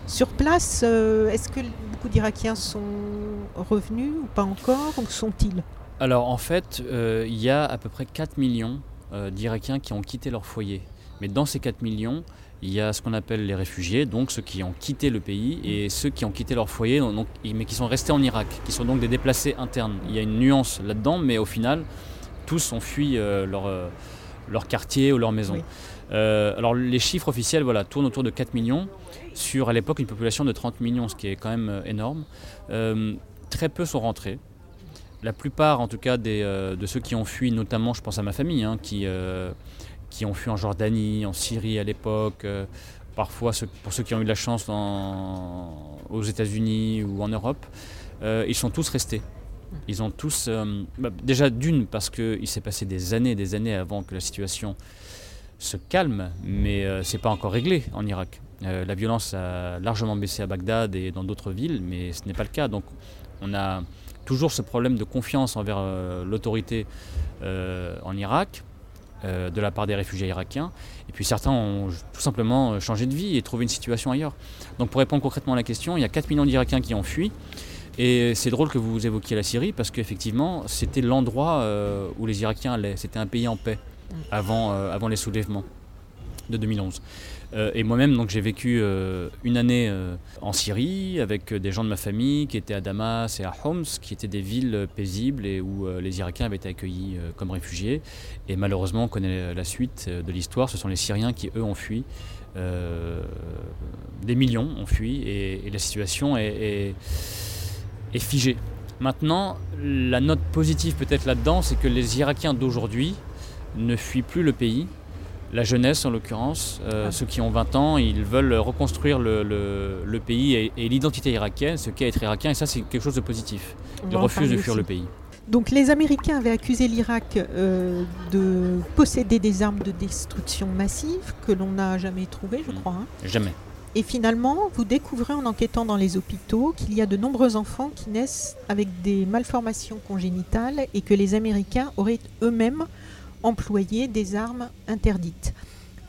Sur place, euh, est-ce que beaucoup d'Irakiens sont revenus ou pas encore Ou sont-ils? Alors, en fait, il y a à peu près 4 millions d'Irakiens qui ont quitté leur foyer. Mais dans ces 4 millions, il y a ce qu'on appelle les réfugiés, donc ceux qui ont quitté le pays, et ceux qui ont quitté leur foyer, donc, mais qui sont restés en Irak, qui sont donc des déplacés internes. Il y a une nuance là-dedans, mais au final, tous ont fui euh, leur, euh, leur quartier ou leur maison. Euh, alors les chiffres officiels voilà, tournent autour de 4 millions, sur à l'époque une population de 30 millions, ce qui est quand même énorme. très peu sont rentrés. La plupart, en tout cas, des, de ceux qui ont fui, notamment, je pense à ma famille, hein, qui qui ont fui en Jordanie, en Syrie à l'époque, euh, parfois pour ceux qui ont eu de la chance aux États-Unis ou en Europe, euh, ils sont tous restés. Ils ont tous, euh, bah, déjà d'une parce qu'il s'est passé des années, des années avant que la situation se calme, mais ce c'est pas encore réglé en Irak. la violence a largement baissé à Bagdad et dans d'autres villes, mais ce n'est pas le cas. Donc on a toujours ce problème de confiance envers l'autorité en Irak. Euh, de la part des réfugiés irakiens. Et puis certains ont tout simplement euh, changé de vie et trouvé une situation ailleurs. Donc pour répondre concrètement à la question, il y a 4 millions d'Irakiens qui ont fui. Et c'est drôle que vous évoquiez la Syrie parce qu'effectivement, c'était l'endroit euh, où les Irakiens allaient. C'était un pays en paix avant, avant les soulèvements de 2011. Euh, et moi-même, j'ai vécu euh, une année euh, en Syrie avec des gens de ma famille qui étaient à Damas et à Homs, qui étaient des villes paisibles et où les Irakiens avaient été accueillis comme réfugiés. Et malheureusement, on connaît la suite de l'histoire. Ce sont les Syriens qui, eux, ont fui. des millions ont fui et, la situation est figée. Maintenant, la note positive peut-être là-dedans, c'est que les Irakiens d'aujourd'hui ne fuient plus le pays, la jeunesse en l'occurrence, euh, ceux qui ont 20 ans, ils veulent reconstruire le, pays et, l'identité irakienne, ce qu'est être irakien, et ça c'est quelque chose de positif. Ils refusent de fuir le pays. Donc les Américains avaient accusé l'Irak euh, de posséder des armes de destruction massive que l'on n'a jamais trouvées, je mm. crois. Hein. Jamais. Et finalement, vous découvrez en enquêtant dans les hôpitaux qu'il y a de nombreux enfants qui naissent avec des malformations congénitales et que les Américains auraient eux-mêmes employer des armes interdites.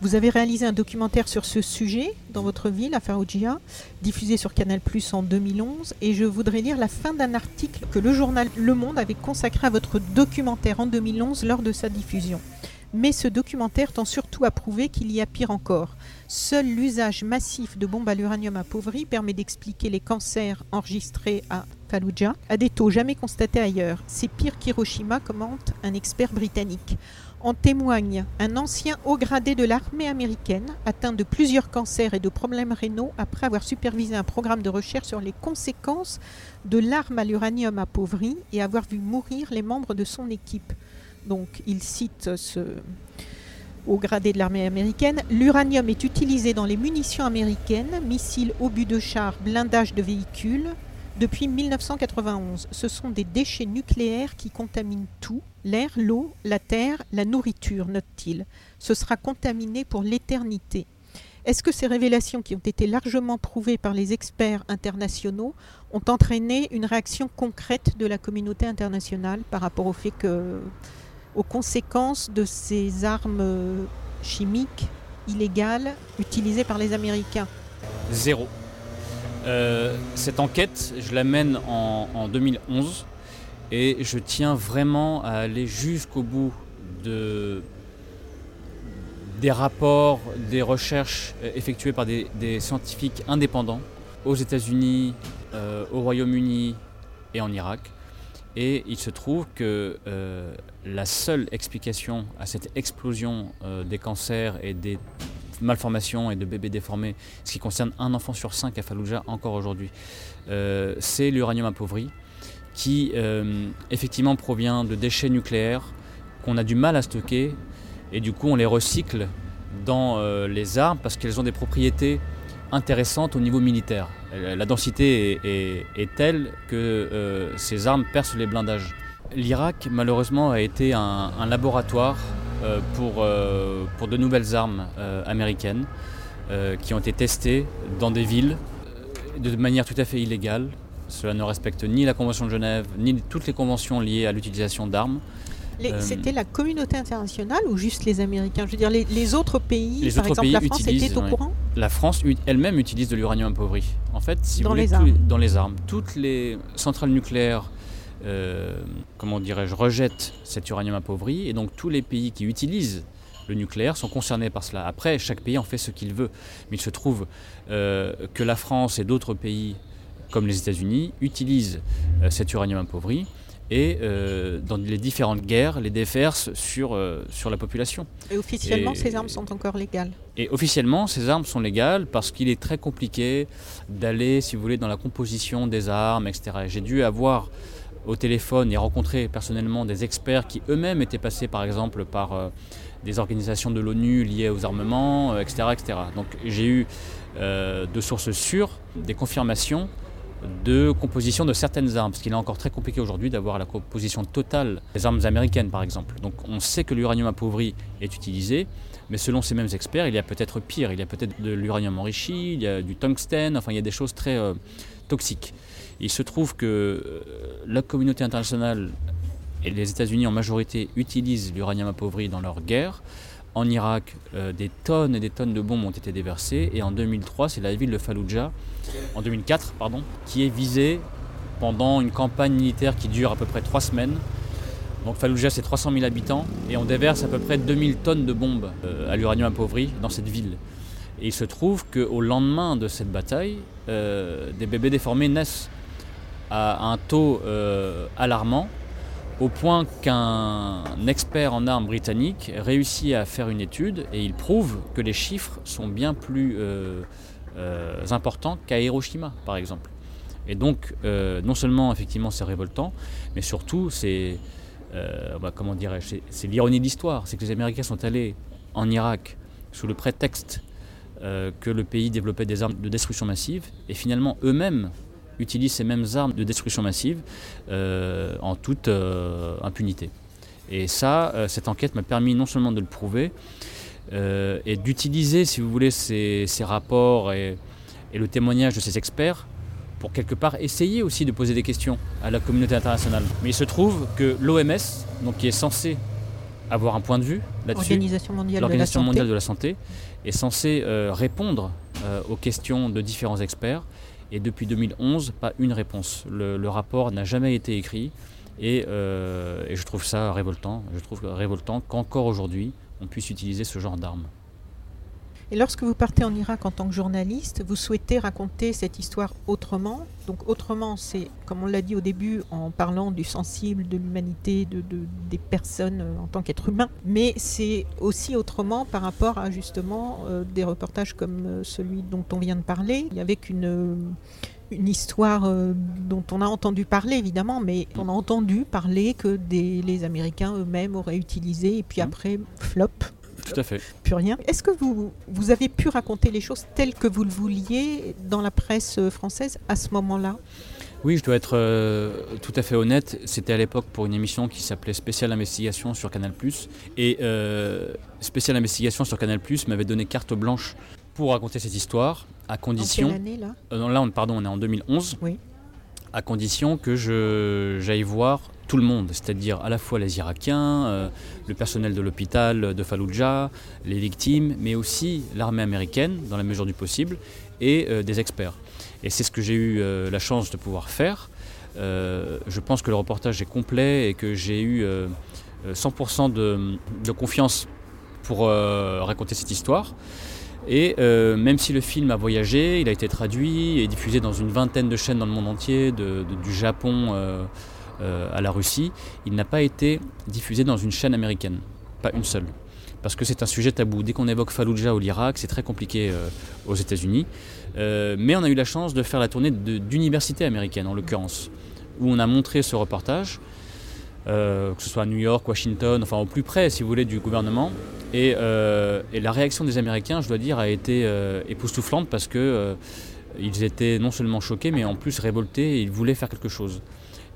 Vous avez réalisé un documentaire sur ce sujet dans votre ville, à Fallujah, diffusé sur Canal Plus en 2011, et je voudrais lire la fin d'un article que le journal Le Monde avait consacré à votre documentaire en 2011 lors de sa diffusion. Mais ce documentaire tend surtout à prouver qu'il y a pire encore. Seul l'usage massif de bombes à l'uranium appauvri permet d'expliquer les cancers enregistrés à Fallujah à des taux jamais constatés ailleurs. C'est pire qu'Hiroshima, commente un expert britannique. En témoigne un ancien haut gradé de l'armée américaine, atteint de plusieurs cancers et de problèmes rénaux après avoir supervisé un programme de recherche sur les conséquences de l'arme à l'uranium appauvri et avoir vu mourir les membres de son équipe. Donc il cite ce haut gradé de l'armée américaine. L'uranium est utilisé dans les munitions américaines, missiles, obus de chars, blindage de véhicules, depuis 1991. Ce sont des déchets nucléaires qui contaminent tout, l'air, l'eau, la terre, la nourriture, note-t-il. Ce sera contaminé pour l'éternité. Est-ce que ces révélations, qui ont été largement prouvées par les experts internationaux, ont entraîné une réaction concrète de la communauté internationale par rapport au fait que, aux conséquences de ces armes chimiques illégales utilisées par les Américains? Zéro. Euh, cette enquête, je la mène en, 2011 et je tiens vraiment à aller jusqu'au bout de, des rapports, des recherches euh, effectuées par des, scientifiques indépendants aux États-Unis, euh, au Royaume-Uni et en Irak. Et il se trouve que la seule explication à cette explosion des cancers et des malformations et de bébés déformés, ce qui concerne un enfant sur cinq à Fallujah encore aujourd'hui, euh, c'est l'uranium appauvri qui euh, effectivement provient de déchets nucléaires qu'on a du mal à stocker et du coup on les recycle dans euh, les armes parce qu'elles ont des propriétés intéressantes au niveau militaire. La densité est, telle que ces armes percent les blindages. L'Irak, malheureusement, a été un, laboratoire pour, euh, pour de nouvelles armes euh, américaines euh, qui ont été testées dans des villes euh, de manière tout à fait illégale. Cela ne respecte ni la Convention de Genève, ni toutes les conventions liées à l'utilisation d'armes. Euh, C'était la communauté internationale ou juste les Américains? Je veux dire, les, les autres pays, Les par autres exemple pays la France, utilisent, était au ouais. courant? La France elle-même utilise de l'uranium appauvri. En fait, si Dans vous voulez, les armes. dans les armes, toutes les centrales nucléaires, euh, comment dirais-je, rejettent cet uranium appauvri, et donc tous les pays qui utilisent le nucléaire sont concernés par cela. Après, chaque pays en fait ce qu'il veut, mais il se trouve euh, que la France et d'autres pays, comme les États-Unis, utilisent euh, cet uranium appauvri et euh, dans les différentes guerres les déversent sur, euh, sur la population. Et officiellement, Et- ces armes sont encore légales. Et officiellement, ces armes sont légales parce qu'il est très compliqué d'aller, si vous voulez, dans la composition des armes, etc. Et J'ai dû avoir au téléphone et rencontrer personnellement des experts qui eux-mêmes étaient passés, par exemple, par euh, des organisations de l'ONU liées aux armements, euh, etc.. Donc j'ai eu euh, de sources sûres des confirmations de composition de certaines armes, parce qu'il est encore très compliqué aujourd'hui d'avoir la composition totale des armes américaines, par exemple. Donc on sait que l'uranium appauvri est utilisé, mais selon ces mêmes experts, il y a peut-être pire. Il y a peut-être de l'uranium enrichi, il y a du tungstène, enfin il y a des choses très toxiques. Il se trouve que euh, la communauté internationale et les États-Unis en majorité utilisent l'uranium appauvri dans leur guerre. En Irak, euh, des tonnes et des tonnes de bombes ont été déversées. Et en 2003, c'est la ville de Fallujah, en 2004, pardon, qui est visée pendant une campagne militaire qui dure à peu près trois semaines. Donc Fallujah, c'est 300 000 habitants et on déverse à peu près 2000 tonnes de bombes euh, à l'uranium appauvri dans cette ville. Et il se trouve qu'au lendemain de cette bataille, des bébés déformés naissent à un taux euh, alarmant, au point qu'un expert en armes britannique réussit à faire une étude et il prouve que les chiffres sont bien plus euh, euh, importants qu'à Hiroshima, par exemple. Et donc, non seulement effectivement c'est révoltant, mais surtout c'est, bah, c'est- l'ironie de l'histoire, c'est que les Américains sont allés en Irak sous le prétexte que le pays développait des armes de destruction massive, et finalement eux-mêmes utilisent ces mêmes armes de destruction massive euh, en toute euh, impunité. Et ça, euh, cette enquête m'a permis non seulement de le prouver, euh, et d'utiliser, si vous voulez, ces, ces rapports et, et le témoignage de ces experts pour quelque part essayer aussi de poser des questions à la communauté internationale. Mais il se trouve que l'OMS, donc qui est censé avoir un point de vue là-dessus, mondiale l'Organisation mondiale de la santé est censée euh, répondre euh, aux questions de différents experts. Et depuis 2011, pas une réponse. Le, rapport n'a jamais été écrit. Et, euh, et je trouve ça révoltant. Je trouve révoltant qu'encore aujourd'hui, on puisse utiliser ce genre d'armes. Et lorsque vous partez en Irak en tant que journaliste, vous souhaitez raconter cette histoire autrement. Donc autrement, c'est, comme on l'a dit au début, en parlant du sensible, de l'humanité, de, de- des personnes euh, en tant qu'être humain. Mais c'est aussi autrement par rapport à justement euh, des reportages comme euh, celui dont on vient de parler, avec une... euh, une histoire euh, dont on a entendu parler évidemment, mais on a entendu parler que des, les Américains eux-mêmes auraient utilisé et puis Mhm. après flop, Tout à fait. plus rien. Est-ce que vous, vous avez pu raconter les choses telles que vous le vouliez dans la presse euh, française à ce moment-là? Oui, je dois être euh, tout à fait honnête. C'était à l'époque pour une émission qui s'appelait Spécial Investigation sur Canal+. Et euh, Spécial Investigation sur Canal+, m'avait donné carte blanche pour raconter cette histoire, à En condition... quelle année là? Euh, non, là, on, pardon, on est en 2011. Oui. À condition que j'aille voir tout le monde, c'est-à-dire à la fois les Irakiens, euh, le personnel de l'hôpital de Fallujah, les victimes, mais aussi l'armée américaine, dans la mesure du possible, et euh, des experts. Et c'est ce que j'ai eu euh, la chance de pouvoir faire. Je pense que le reportage est complet et que j'ai eu euh, euh, 100% de, de confiance pour raconter cette histoire. Et euh, même si le film a voyagé, il a été traduit et diffusé dans une vingtaine de chaînes dans le monde entier, du Japon euh, euh, à la Russie, il n'a pas été diffusé dans une chaîne américaine, pas une seule. Parce que c'est un sujet tabou. Dès qu'on évoque Fallujah ou l'Irak, c'est très compliqué aux États-Unis. Mais on a eu la chance de faire la tournée d'universités américaines, en l'occurrence, où on a montré ce reportage. Que ce soit à New York, Washington, enfin au plus près, si vous voulez, du gouvernement. Et, et la réaction des Américains, je dois dire, a été époustouflante parce que ils étaient non seulement choqués, mais en plus révoltés et ils voulaient faire quelque chose.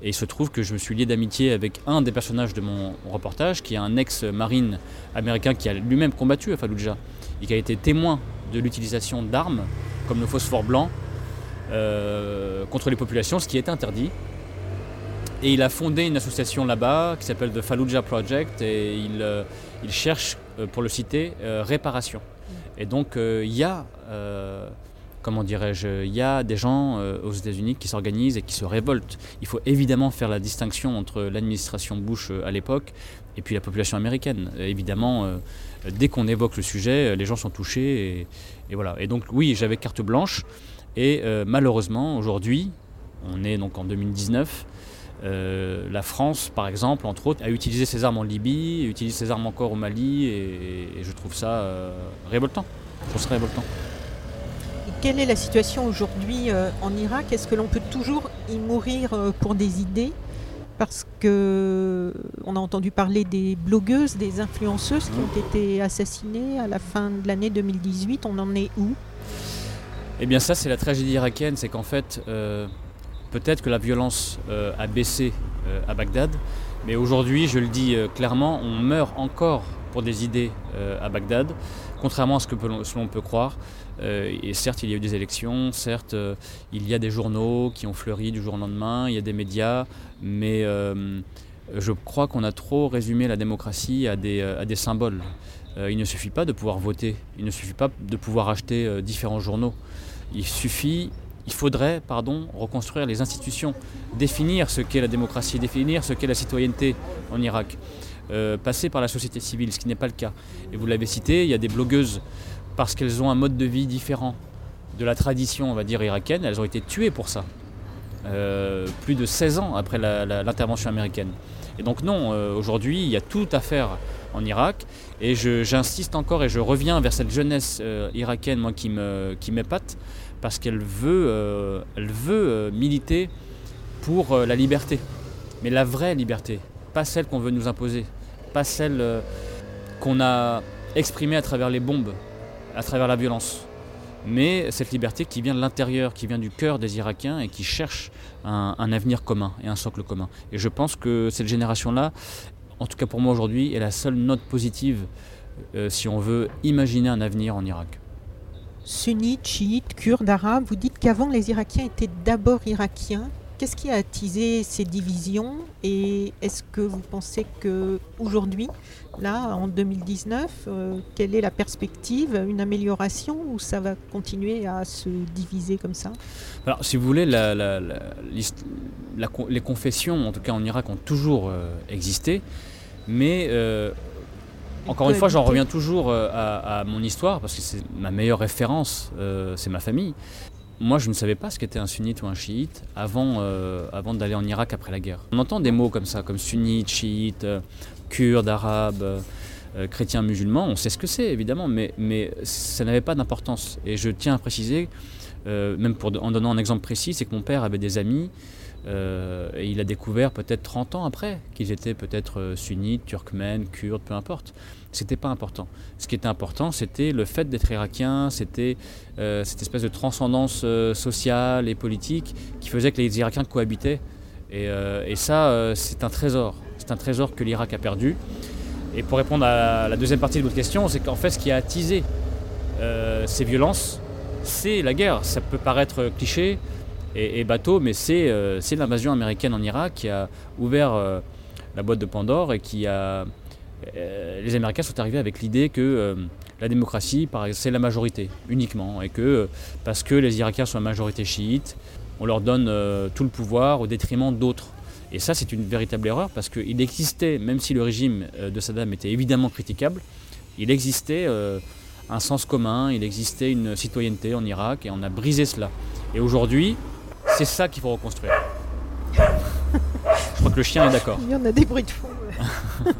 Et il se trouve que je me suis lié d'amitié avec un des personnages de mon reportage, qui est un ex-marine américain qui a lui-même combattu à Fallujah et qui a été témoin de l'utilisation d'armes comme le phosphore blanc euh, contre les populations, ce qui est interdit. Et il a fondé une association là-bas qui s'appelle The Fallujah Project et il, euh, cherche, euh, pour le citer, réparation. Et donc il y a comment dirais-je, il y a des gens euh, aux États-Unis qui s'organisent et qui se révoltent. Il faut évidemment faire la distinction entre l'administration Bush euh, à l'époque et puis la population américaine. évidemment, euh, dès qu'on évoque le sujet, les gens sont touchés et, voilà. Et donc oui, j'avais carte blanche et malheureusement aujourd'hui, on est donc en 2019. La France, par exemple, entre autres, a utilisé ses armes en Libye, utilise ses armes encore au Mali, et, je trouve ça révoltant. Je trouve ça révoltant. Quelle est la situation aujourd'hui euh, en Irak? Est-ce que l'on peut toujours y mourir euh, pour des idées? Parce que euh, on a entendu parler des blogueuses, des influenceuses qui ont été assassinées à la fin de l'année 2018. On en est où? Eh bien ça c'est la tragédie irakienne, c'est qu'en fait peut-être que la violence a baissé à Bagdad, mais aujourd'hui je le dis clairement, on meurt encore pour des idées à Bagdad, contrairement à ce que l'on peut croire. Euh, et certes, il y a eu des élections, certes, euh, il y a des journaux qui ont fleuri du jour au lendemain, il y a des médias, mais euh, je crois qu'on a trop résumé la démocratie à des, à des symboles. il ne suffit pas de pouvoir voter, il ne suffit pas de pouvoir acheter différents journaux. Il suffit, il faudrait, pardon, reconstruire les institutions, définir ce qu'est la démocratie, définir ce qu'est la citoyenneté en Irak. passer par la société civile, ce qui n'est pas le cas. Et vous l'avez cité, il y a des blogueuses parce qu'elles ont un mode de vie différent de la tradition, on va dire, irakienne. Elles ont été tuées pour ça, euh, plus de 16 ans après l'intervention américaine. Et donc non, euh, aujourd'hui, il y a tout à faire en Irak. Et j'insiste encore et je reviens vers cette jeunesse euh, irakienne, moi, qui m'épate, parce qu'elle veut, elle veut militer pour la liberté. Mais la vraie liberté, pas celle qu'on veut nous imposer, pas celle qu'on a exprimée à travers les bombes, à travers la violence. Mais cette liberté qui vient de l'intérieur, qui vient du cœur des Irakiens et qui cherche un, avenir commun et un socle commun. Et je pense que cette génération-là, en tout cas pour moi aujourd'hui, est la seule note positive euh, si on veut imaginer un avenir en Irak. Sunnites, chiites, kurdes, arabes, vous dites qu'avant les Irakiens étaient d'abord irakiens. Qu'est-ce qui a attisé ces divisions et est-ce que vous pensez que aujourd'hui, là, en 2019, euh, quelle est la perspective Une amélioration ou ça va continuer à se diviser comme ça? Alors, si vous voulez, les confessions, en tout cas en Irak, ont toujours euh, existé, euh, encore une fois, j'en reviens toujours à, à, mon histoire parce que c'est ma meilleure référence, c'est ma famille. Moi, je ne savais pas ce qu'était un sunnite ou un chiite avant, euh, avant d'aller en Irak après la guerre. On entend des mots comme ça, comme sunnite, chiite, euh, kurde, arabe, euh, chrétien, musulman. On sait ce que c'est, évidemment, mais, mais ça n'avait pas d'importance. Et je tiens à préciser, même pour, en donnant un exemple précis, c'est que mon père avait des amis et il a découvert peut-être 30 ans après qu'ils étaient peut-être sunnites, turkmènes, kurdes, peu importe c'était pas important. Ce qui était important, c'était le fait d'être irakien, c'était euh, cette espèce de transcendance euh, sociale et politique qui faisait que les Irakiens cohabitaient. Et, euh, ça, c'est un trésor. C'est un trésor que l'Irak a perdu. Et pour répondre à la deuxième partie de votre question, c'est qu'en fait, ce qui a attisé ces violences, c'est la guerre. Ça peut paraître cliché et, et bateau, mais c'est l'invasion américaine en Irak qui a ouvert la boîte de Pandore et qui a euh, les Américains sont arrivés avec l'idée que euh, la démocratie, c'est la majorité uniquement, et que euh, parce que les Irakiens sont la majorité chiite, on leur donne tout le pouvoir au détriment d'autres. Et ça, c'est une véritable erreur parce qu'il existait, même si le régime de Saddam était évidemment critiquable, il existait un sens commun, il existait une citoyenneté en Irak et on a brisé cela. Et aujourd'hui, c'est ça qu'il faut reconstruire. Je crois que le chien est d'accord. Il y en a des bruits de fond.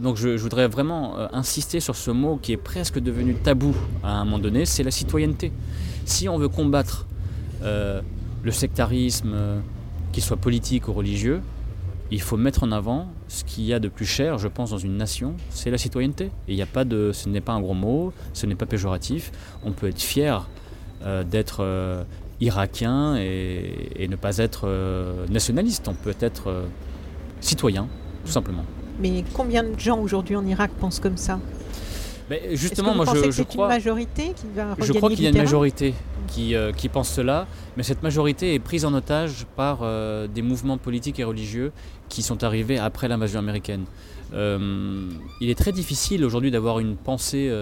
Donc je, voudrais vraiment euh, insister sur ce mot qui est presque devenu tabou à un moment donné, c'est la citoyenneté. Si on veut combattre euh, le sectarisme, euh, qu'il soit politique ou religieux, il faut mettre en avant ce qu'il y a de plus cher, je pense, dans une nation, c'est la citoyenneté. Et il n'y a pas de, ce n'est pas un gros mot, ce n'est pas péjoratif. On peut être fier d'être irakien et, ne pas être euh, nationaliste. On peut être citoyen, tout simplement. Mais combien de gens aujourd'hui en Irak pensent comme ça? Mais Justement, moi je, je crois. Une majorité qui va Je crois qu'il y a une majorité qui, qui, pense cela, mais cette majorité est prise en otage par des mouvements politiques et religieux qui sont arrivés après l'invasion américaine. il est très difficile aujourd'hui d'avoir une pensée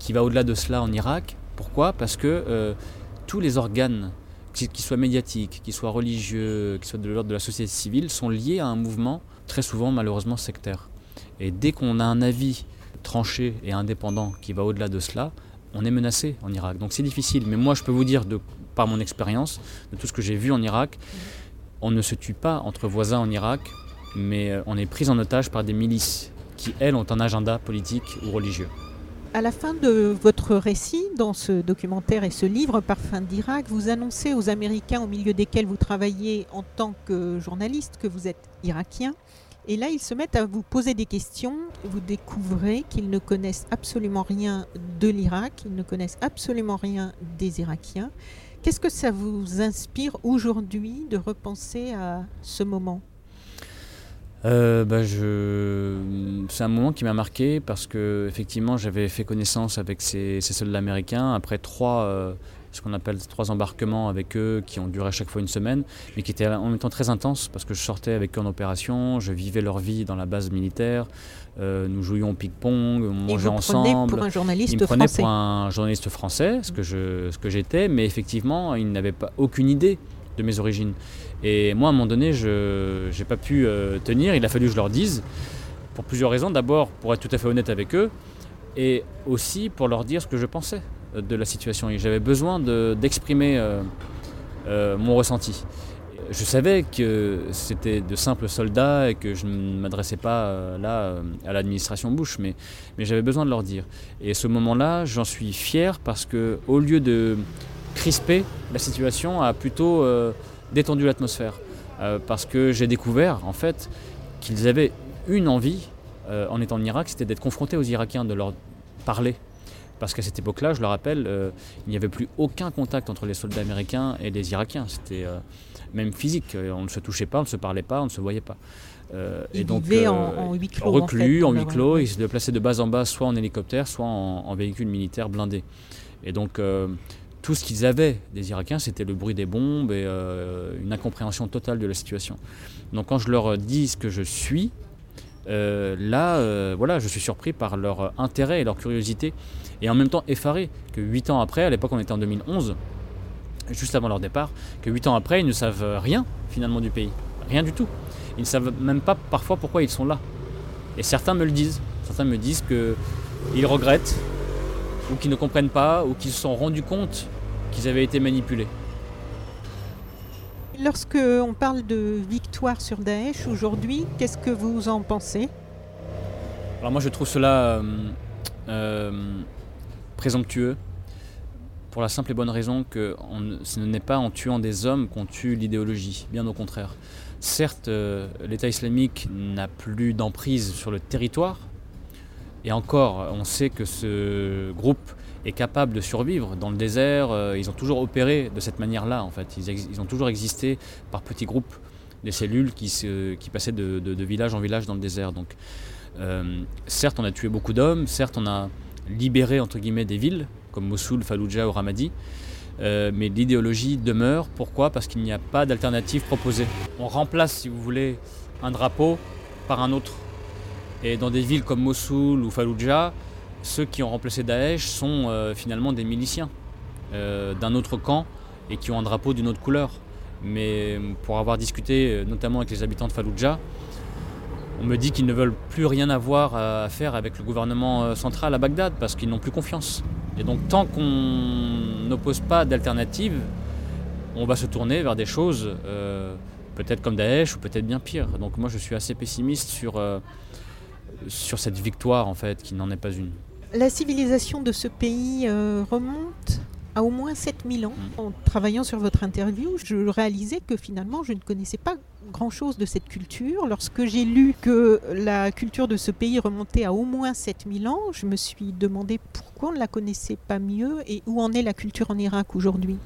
qui va au-delà de cela en Irak. Pourquoi? Parce que euh, tous les organes, qu'ils soient médiatiques, qu'ils soient religieux, qu'ils soient de l'ordre de la société civile, sont liés à un mouvement très souvent malheureusement sectaire. Et dès qu'on a un avis tranché et indépendant qui va au-delà de cela, on est menacé en Irak. Donc c'est difficile. Mais moi, je peux vous dire, par mon expérience, de tout ce que j'ai vu en Irak, on ne se tue pas entre voisins en Irak, mais euh, on est pris en otage par des milices qui, elles, ont un agenda politique ou religieux. À la fin de votre récit, dans ce documentaire et ce livre, Parfum d'Irak, vous annoncez aux Américains au milieu desquels vous travaillez en tant que journaliste que vous êtes irakien. Et là, ils se mettent à vous poser des questions. Vous découvrez qu'ils ne connaissent absolument rien de l'Irak, ils ne connaissent absolument rien des Irakiens. Qu'est-ce que ça vous inspire aujourd'hui de repenser à ce moment? Euh, bah, je... C'est un moment qui m'a marqué parce que effectivement j'avais fait connaissance avec ces, soldats américains après trois, euh, ce qu'on appelle trois embarquements avec eux qui ont duré chaque fois une semaine, mais qui étaient en même temps très intenses parce que je sortais avec eux en opération, je vivais leur vie dans la base militaire, euh, nous jouions au ping-pong, on mangeait ensemble. Pour un journaliste ils me prenaient pour un journaliste français, ce que je, ce que j'étais, mais effectivement ils n'avaient pas aucune idée de mes origines. Et moi, à un moment donné, je n'ai pas pu euh, tenir. Il a fallu que je leur dise, pour plusieurs raisons. D'abord, pour être tout à fait honnête avec eux, et aussi pour leur dire ce que je pensais euh, de la situation. Et j'avais besoin d'exprimer euh, mon ressenti. Je savais que c'était de simples soldats et que je ne m'adressais pas là à l'administration Bush, mais, mais j'avais besoin de leur dire. Et ce moment-là, j'en suis fier parce que au lieu de crisper, la situation a plutôt détendu l'atmosphère. Euh, parce que j'ai découvert en fait qu'ils avaient une envie euh, en étant en Irak, c'était d'être confrontés aux Irakiens, de leur parler. Parce qu'à cette époque-là, je le rappelle, euh, il n'y avait plus aucun contact entre les soldats américains et les Irakiens. C'était même physique. On ne se touchait pas, on ne se parlait pas, on ne se voyait pas. et donc, en, huis clos. Reclus, en, huis clos. Ils se déplaçaient de base en bas, soit en hélicoptère, soit en, en véhicule militaire blindé. Et donc, tout ce qu'ils avaient des Irakiens, c'était le bruit des bombes et euh, une incompréhension totale de la situation. Donc quand je leur dis ce que je suis, euh, là, euh, voilà, je suis surpris par leur intérêt et leur curiosité, et en même temps effaré que huit ans après, à l'époque on était en 2011, juste avant leur départ, que huit ans après, ils ne savent rien finalement du pays, rien du tout. Ils ne savent même pas parfois pourquoi ils sont là. Et certains me le disent. Certains me disent qu'ils regrettent ou qui ne comprennent pas, ou qui se sont rendus compte qu'ils avaient été manipulés. Lorsque on parle de victoire sur Daesh aujourd'hui, qu'est-ce que vous en pensez? Alors moi je trouve cela euh, euh, présomptueux pour la simple et bonne raison que ce n'est pas en tuant des hommes qu'on tue l'idéologie, bien au contraire. Certes, euh, l'État islamique n'a plus d'emprise sur le territoire, et encore, on sait que ce groupe est capable de survivre dans le désert. Euh, ils ont toujours opéré de cette manière-là, en fait. Ils, ont toujours existé par petits groupes, des cellules qui, passaient de, village en village dans le désert. Donc, euh, certes, on a tué beaucoup d'hommes, certes, on a libéré entre guillemets des villes comme Mossoul, Fallujah ou Ramadi. Euh, mais l'idéologie demeure. Pourquoi? Parce qu'il n'y a pas d'alternative proposée. On remplace, si vous voulez, un drapeau par un autre. Et dans des villes comme Mossoul ou Fallujah, ceux qui ont remplacé Daesh sont euh, finalement des miliciens euh, d'un autre camp et qui ont un drapeau d'une autre couleur. Mais pour avoir discuté euh, notamment avec les habitants de Fallujah, on me dit qu'ils ne veulent plus rien avoir à faire avec le gouvernement central à Bagdad parce qu'ils n'ont plus confiance. Et donc tant qu'on n'oppose pas d'alternative, on va se tourner vers des choses peut-être comme Daesh ou peut-être bien pire. Donc moi je suis assez pessimiste sur sur cette victoire en fait, qui n'en est pas une. La civilisation de ce pays euh, remonte à au moins 7000 ans. Mm. En travaillant sur votre interview, je réalisais que finalement, je ne connaissais pas grand-chose de cette culture. Lorsque j'ai lu que la culture de ce pays remontait à au moins 7000 ans, je me suis demandé pourquoi on ne la connaissait pas mieux et où en est la culture en Irak aujourd'hui.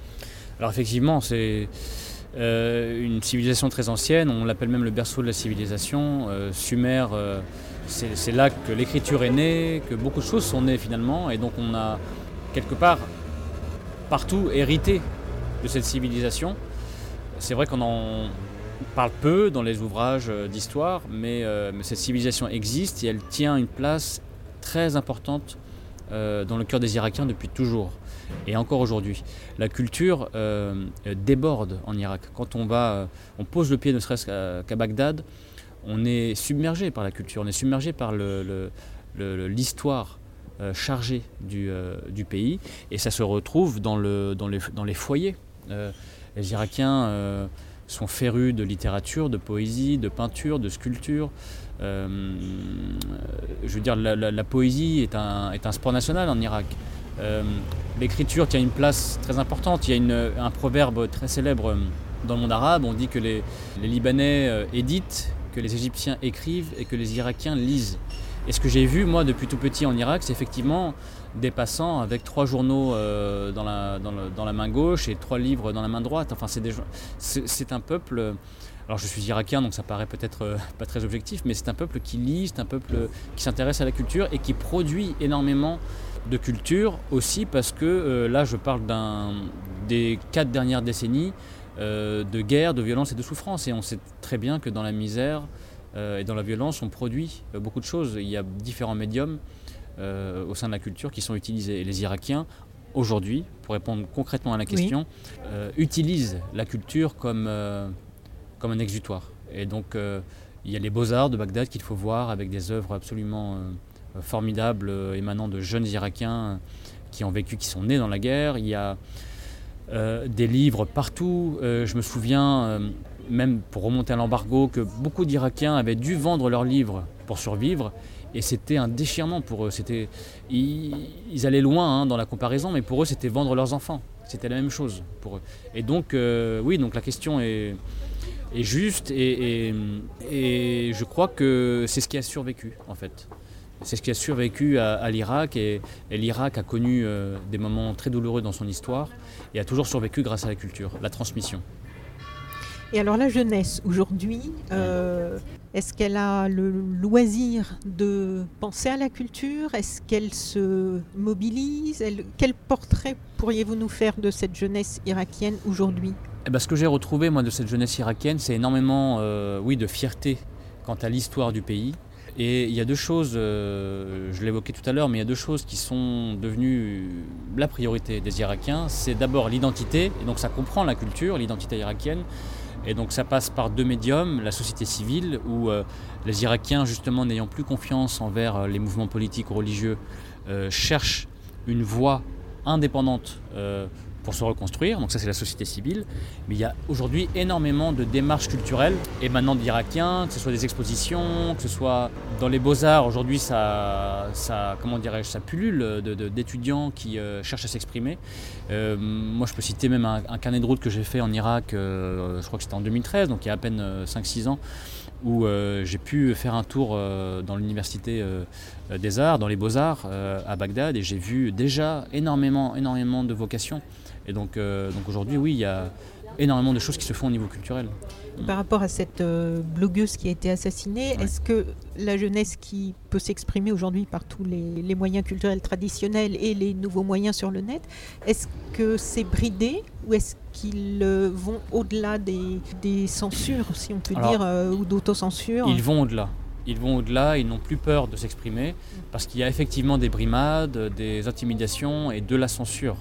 Alors effectivement, c'est euh, une civilisation très ancienne, on l'appelle même le berceau de la civilisation. Euh, Sumer, euh, c'est là que l'écriture est née, que beaucoup de choses sont nées finalement, et donc on a quelque part partout hérité de cette civilisation. C'est vrai qu'on en parle peu dans les ouvrages euh, d'histoire, mais, euh, mais cette civilisation existe et elle tient une place très importante euh, dans le cœur des Irakiens depuis toujours et encore aujourd'hui. La culture déborde en Irak. Quand on va, on pose le pied ne serait-ce qu'à Bagdad, on est submergé par la culture, on est submergé par l'histoire euh, chargée du, euh, du pays et ça se retrouve dans, le, dans, les, foyers. Euh, les Irakiens sont férus de littérature, de poésie, de peinture, de sculpture. Je veux dire, la, poésie est un, sport national en Irak. L'écriture tient une place très importante. Il y a un proverbe très célèbre dans le monde arabe. On dit que les, Libanais éditent, que les Égyptiens écrivent et que les Irakiens lisent. Et ce que j'ai vu, moi, depuis tout petit en Irak, c'est effectivement des passants avec trois journaux euh, dans, la, main gauche et trois livres dans la main droite. Enfin, c'est un peuple. Alors, je suis irakien, donc ça paraît peut-être euh, pas très objectif, mais c'est un peuple qui lit, c'est un peuple qui s'intéresse à la culture et qui produit énormément de culture aussi parce que euh, là, je parle des quatre dernières décennies euh, de guerre, de violence et de souffrance. Et on sait très bien que dans la misère euh, et dans la violence, on produit euh, beaucoup de choses. Il y a différents médiums au sein de la culture qui sont utilisés. Et les Irakiens, aujourd'hui, pour répondre concrètement à la question, utilisent la culture comme, comme un exutoire. Et donc, il y a les beaux-arts de Bagdad qu'il faut voir avec des œuvres absolument formidables émanant de jeunes Irakiens qui ont vécu, qui sont nés dans la guerre. Il y a des livres partout. Euh, je me souviens, euh, même pour remonter à l'embargo, que beaucoup d'Irakiens avaient dû vendre leurs livres pour survivre. Et c'était un déchirement pour eux. Ils, allaient loin hein, dans la comparaison, mais pour eux, c'était vendre leurs enfants. C'était la même chose pour eux. Et donc, euh, oui, donc la question est, juste et je crois que c'est ce qui a survécu, en fait. C'est ce qui a survécu à, à l'Irak et, et l'Irak a connu euh, des moments très douloureux dans son histoire et a toujours survécu grâce à la culture, la transmission. Et alors la jeunesse aujourd'hui, euh, est-ce qu'elle a le loisir de penser à la culture? Est-ce qu'elle se mobilise? Elle- Quel portrait pourriez-vous nous faire de cette jeunesse irakienne aujourd'hui? Eh ben, ce que j'ai retrouvé moi de cette jeunesse irakienne, c'est énormément euh, oui, de fierté quant à l'histoire du pays. Et il y a deux choses, euh, je l'évoquais tout à l'heure, mais il y a deux choses qui sont devenues la priorité des Irakiens. C'est d'abord l'identité, et donc ça comprend la culture, l'identité irakienne. Et donc ça passe par deux médiums, la société civile, où euh, les Irakiens, justement n'ayant plus confiance envers euh, les mouvements politiques ou religieux, euh, cherchent une voie indépendante pour se reconstruire. Donc ça c'est la société civile. Mais il y a aujourd'hui énormément de démarches culturelles émanant d'Irakiens, que ce soit des expositions, que ce soit dans les beaux-arts. Aujourd'hui, ça, ça, comment dirais-je, ça pullule d'étudiants qui euh, cherchent à s'exprimer. Euh, moi, je peux citer même un, carnet de route que j'ai fait en Irak, euh, je crois que c'était en 2013, donc il y a à peine euh, 5-6 ans, où j'ai pu faire un tour dans l'université des arts, dans les beaux-arts à Bagdad, et j'ai vu déjà énormément, énormément de vocations. Et donc, euh, donc aujourd'hui, oui, il y a énormément de choses qui se font au niveau culturel. Par rapport à cette euh, blogueuse qui a été assassinée, Ouais. est-ce que la jeunesse qui peut s'exprimer aujourd'hui par tous les, les moyens culturels traditionnels et les nouveaux moyens sur le net, est-ce que c'est bridé ou est-ce qu'ils euh, vont au-delà des, des censures, si on peut Alors, dire, euh, ou d'autocensure? Ils vont au-delà. Ils vont au-delà, ils n'ont plus peur de s'exprimer parce qu'il y a effectivement des brimades, des intimidations et de la censure.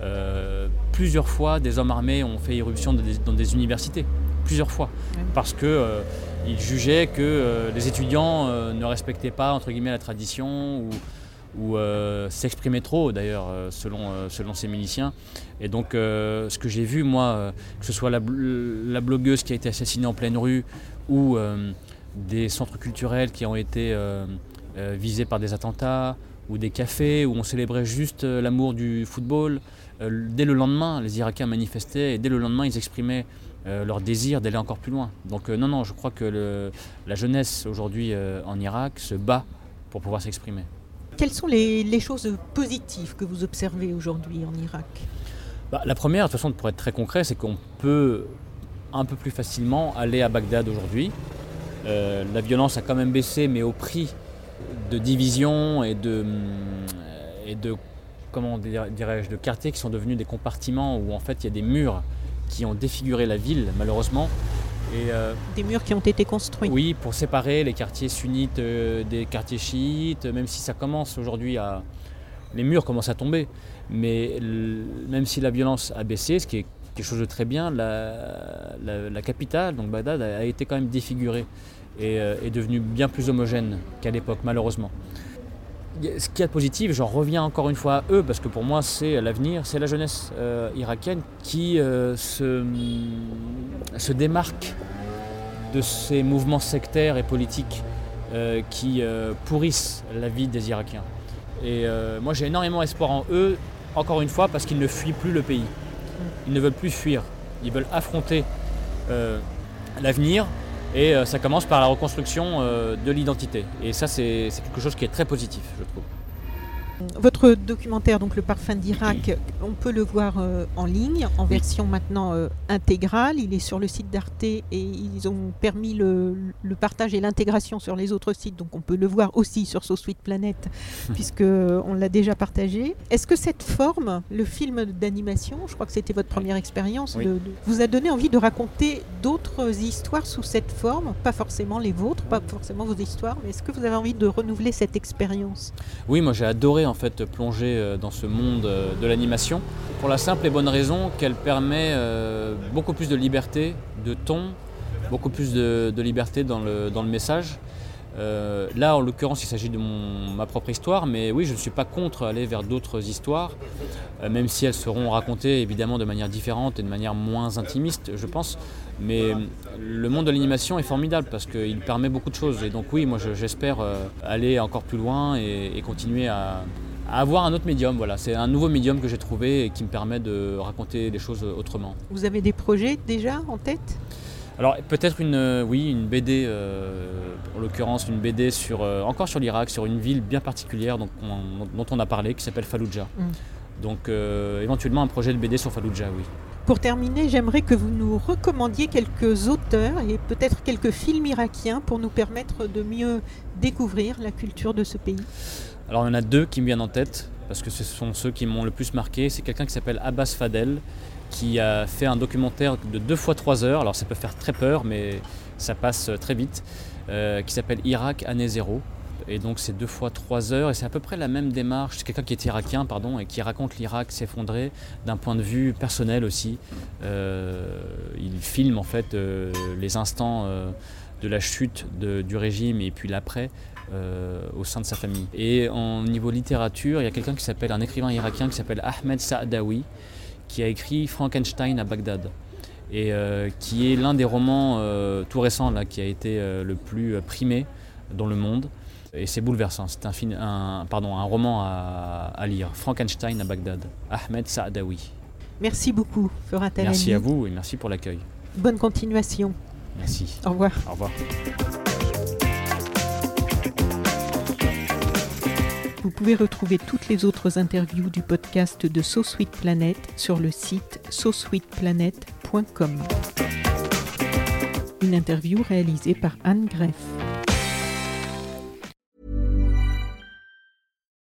Euh, plusieurs fois, des hommes armés ont fait irruption dans des, dans des universités. Plusieurs fois. Parce que euh, ils jugeaient que euh, les étudiants ne respectaient pas entre guillemets la tradition ou, ou euh, s'exprimaient trop d'ailleurs selon, selon ces miliciens. Et donc euh, ce que j'ai vu moi, que ce soit la, bl- la blogueuse qui a été assassinée en pleine rue ou euh, des centres culturels qui ont été visés par des attentats ou des cafés où on célébrait juste l'amour du football. Dès le lendemain, les Irakiens manifestaient et dès le lendemain, ils exprimaient leur désir d'aller encore plus loin. Donc non, non, je crois que la jeunesse aujourd'hui en Irak se bat pour pouvoir s'exprimer. Quelles sont les, choses positives que vous observez aujourd'hui en Irak? Bah, La première, de toute façon, pour être très concret, c'est qu'on peut un peu plus facilement aller à Bagdad aujourd'hui. Euh, la violence a quand même baissé, mais au prix de divisions et de, euh, et de comment dirais-je, de quartiers qui sont devenus des compartiments où en fait il y a des murs qui ont défiguré la ville, malheureusement, euh, des murs qui ont été construits. Oui, pour séparer les quartiers sunnites euh, des quartiers chiites, même si ça commence aujourd'hui à... Les murs commencent à tomber, mais même si la violence a baissé, ce qui est quelque chose de très bien, la, capitale, donc Bagdad, a, été quand même défigurée et euh, est devenue bien plus homogène qu'à l'époque, malheureusement. Ce qui est positif, j'en reviens encore une fois à eux, parce que pour moi c'est l'avenir, c'est la jeunesse irakienne qui se, se démarque de ces mouvements sectaires et politiques euh, qui euh, pourrissent la vie des Irakiens. Et euh, moi j'ai énormément espoir en eux, encore une fois, parce qu'ils ne fuient plus le pays. Ils ne veulent plus fuir, ils veulent affronter l'avenir et ça commence par la reconstruction de l'identité. Et ça c'est quelque chose qui est très positif, je trouve. Votre documentaire, donc Le Parfum d'Irak, on peut le voir euh, en ligne, en version maintenant euh, intégrale. Il est sur le site d'Arte et ils ont permis le, partage et l'intégration sur les autres sites. Donc on peut le voir aussi sur So Sweet Planet, puisqu'on l'a déjà partagé. Est-ce que cette forme, le film d'animation, je crois que c'était votre première expérience, vous a donné envie de raconter d'autres histoires sous cette forme? Pas forcément les vôtres, pas forcément vos histoires, mais est-ce que vous avez envie de renouveler cette expérience? Oui, moi j'ai adoré en fait plonger euh, dans ce monde euh, de l'animation pour la simple et bonne raison qu'elle permet euh, beaucoup plus de liberté, de ton, beaucoup plus de, liberté dans le message. Là, en l'occurrence, il s'agit de ma propre histoire, mais oui, je ne suis pas contre aller vers d'autres histoires, même si elles seront racontées évidemment de manière différente et de manière moins intimiste, je pense. Mais le monde de l'animation est formidable parce qu'il permet beaucoup de choses. Et donc oui, moi j'espère aller encore plus loin et continuer à, avoir un autre médium. Voilà, c'est un nouveau médium que j'ai trouvé et qui me permet de raconter les choses autrement. Vous avez des projets déjà en tête? Alors peut-être une, euh, oui, une BD, euh, en l'occurrence une BD sur, euh, encore sur l'Irak, sur une ville bien particulière dont on a parlé, qui s'appelle Fallujah. Mm. Donc éventuellement un projet de BD sur Fallujah, oui. Pour terminer, j'aimerais que vous nous recommandiez quelques auteurs et peut-être quelques films irakiens pour nous permettre de mieux découvrir la culture de ce pays. Alors il y en a deux qui me viennent en tête, parce que ce sont ceux qui m'ont le plus marqué. C'est quelqu'un qui s'appelle Abbas Fadel, qui a fait un documentaire de deux fois trois heures, alors ça peut faire très peur, mais ça passe très vite, euh, qui s'appelle Irak année zéro. Et donc c'est deux fois trois heures, et c'est à peu près la même démarche. C'est quelqu'un qui est irakien, pardon, et qui raconte l'Irak s'effondrer d'un point de vue personnel aussi. Euh, il filme en fait euh, les instants de la chute du régime et puis l'après. Euh, au sein de sa famille. Et en niveau littérature, il y a quelqu'un qui s'appelle, un écrivain irakien qui s'appelle Ahmed Saadawi, qui a écrit Frankenstein à Bagdad. Et euh, qui est l'un des romans euh, tout récents là, qui a été le plus primé dans le monde. Et c'est bouleversant. C'est un, un, pardon, un roman à, à, lire. Frankenstein à Bagdad. Ahmed Saadawi. Merci beaucoup, Flora Merci à vous et merci pour l'accueil. Bonne continuation. Merci. Au revoir. Au revoir. Vous pouvez retrouver toutes les autres interviews du podcast de So Sweet Planet sur le site sosweetplanet.com. Une interview réalisée par Anne Greff.